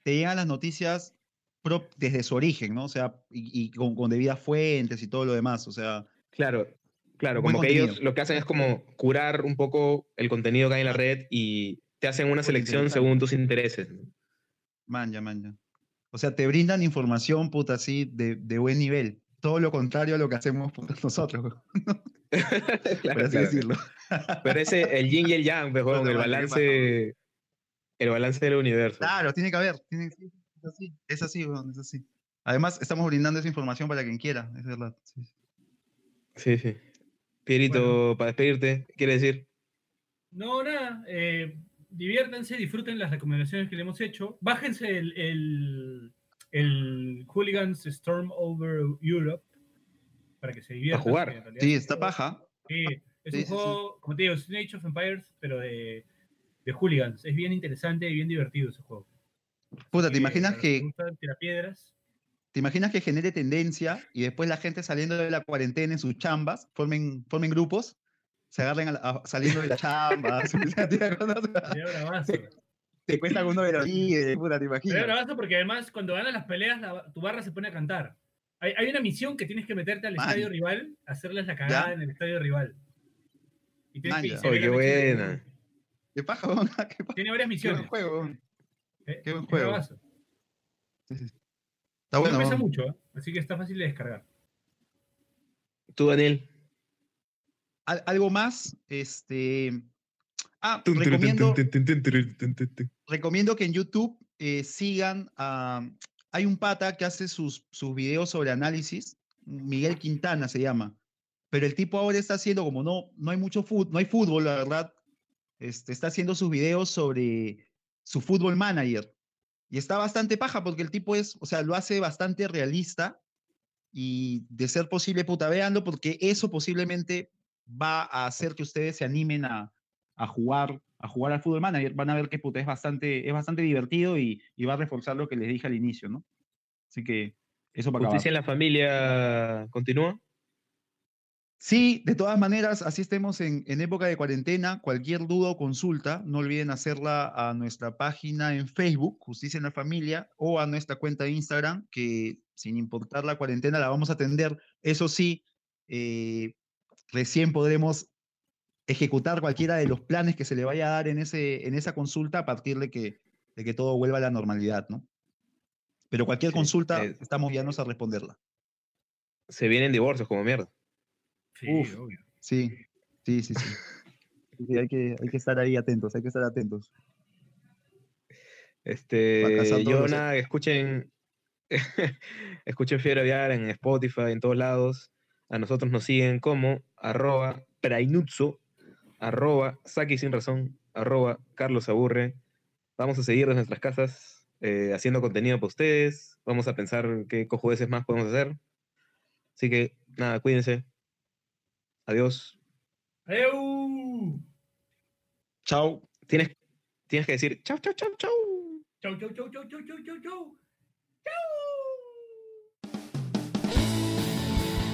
te, llegan las noticias desde su origen, ¿no? O sea, y, y con, con debidas fuentes y todo lo demás. O sea, Claro, claro, como que ellos lo que hacen es como curar un poco el contenido que hay en la red y te hacen una selección según tus intereses. ¿no? Manja, manja. O sea, te brindan información, puta, así, de, de buen nivel. todo lo contrario a lo que hacemos nosotros, Claro, por así claro. decirlo. Pero ese, el yin y el yang, Puta el madre, ¿qué balance, el balance del universo. Claro, tiene que haber. tiene- es así, es así, weón, es así. Además, estamos brindando esa información para quien quiera, es verdad. sí, sí. Sí. Pierito, para despedirte, ¿qué quiere decir? No, nada. eh, diviértanse, disfruten las recomendaciones que le hemos hecho. Bájense el, el, el Hooligans Storm Over Europe para que se diviertan. jugar. en realidad Sí, está paja. Sí, es Sí, un sí, sí. juego, como te digo, es un Age of Empires, pero de, de Hooligans. Es bien interesante y bien divertido ese juego. Puta, ¿te imaginas que, gustan ¿te imaginas que genere tendencia y después la gente saliendo de la cuarentena en sus chambas, formen, formen grupos, se agarren a a- saliendo de la chamba, bravazo. te cuesta uno de los líderes, puta, ¿te imaginas? bravazo porque además cuando ganan las peleas la- tu barra se pone a cantar. Hay, hay una misión que tienes que meterte al Man. estadio rival, hacerles la cagada ¿Ya? en el estadio rival. Y tienes Man, que- Oye, qué buena. Qué paja, qué paja, Tiene varias qué misiones. buen juego. eh, qué buen juego. Sí, sí. Está No bueno. pesa weón. mucho, ¿eh? así que está fácil de descargar. Tú, Daniel. Al- algo más, este. Ah, recomiendo, recomiendo que en YouTube eh, sigan a. Hay un pata que hace sus, sus videos sobre análisis, Miguel Quintana se llama. Pero el tipo ahora está haciendo, como no, no hay mucho fútbol, no hay fútbol, la verdad, este, está haciendo sus videos sobre su fútbol manager. Y está bastante paja porque el tipo es, o sea, lo hace bastante realista y de ser posible, puta, véanlo porque eso posiblemente va a hacer que ustedes se animen a, a jugar a jugar al fútbol manager. Van a ver que puta, es bastante, es bastante divertido y, y va a reforzar lo que les dije al inicio, ¿no? Así que eso para acabar. Justicia en la familia continúa. Sí, de todas maneras, así estemos en, en época de cuarentena, cualquier duda o consulta, no olviden hacerla a nuestra página en Facebook, Justicia en la Familia, o a nuestra cuenta de Instagram, que sin importar la cuarentena la vamos a atender. Eso sí, eh, recién podremos ejecutar cualquiera de los planes que se le vaya a dar en, ese, en esa consulta a partir de que, de que todo vuelva a la normalidad, ¿no? Pero cualquier Sí, consulta, eh, estamos guiándonos a responderla. Se vienen divorcios como mierda. Sí, Uf. obvio. Sí, sí, sí, sí. Sí, hay, que, hay que estar ahí atentos, hay que estar atentos. Este, yo nada, escuchen, escuchen Fiebre Aviar en Spotify, en todos lados. A nosotros nos siguen como arroba prainutso, arroba Saki sin razón, arroba Carlos Aburre. Vamos a seguir desde nuestras casas eh, haciendo contenido para ustedes. Vamos a pensar qué cojudeces más podemos hacer. Así que nada, cuídense. Adiós. ¡Eu! Chao. Tienes, tienes que decir chau, chau, chau, chau. Chau, chau, chau, chau, chau, chau, chau, chau.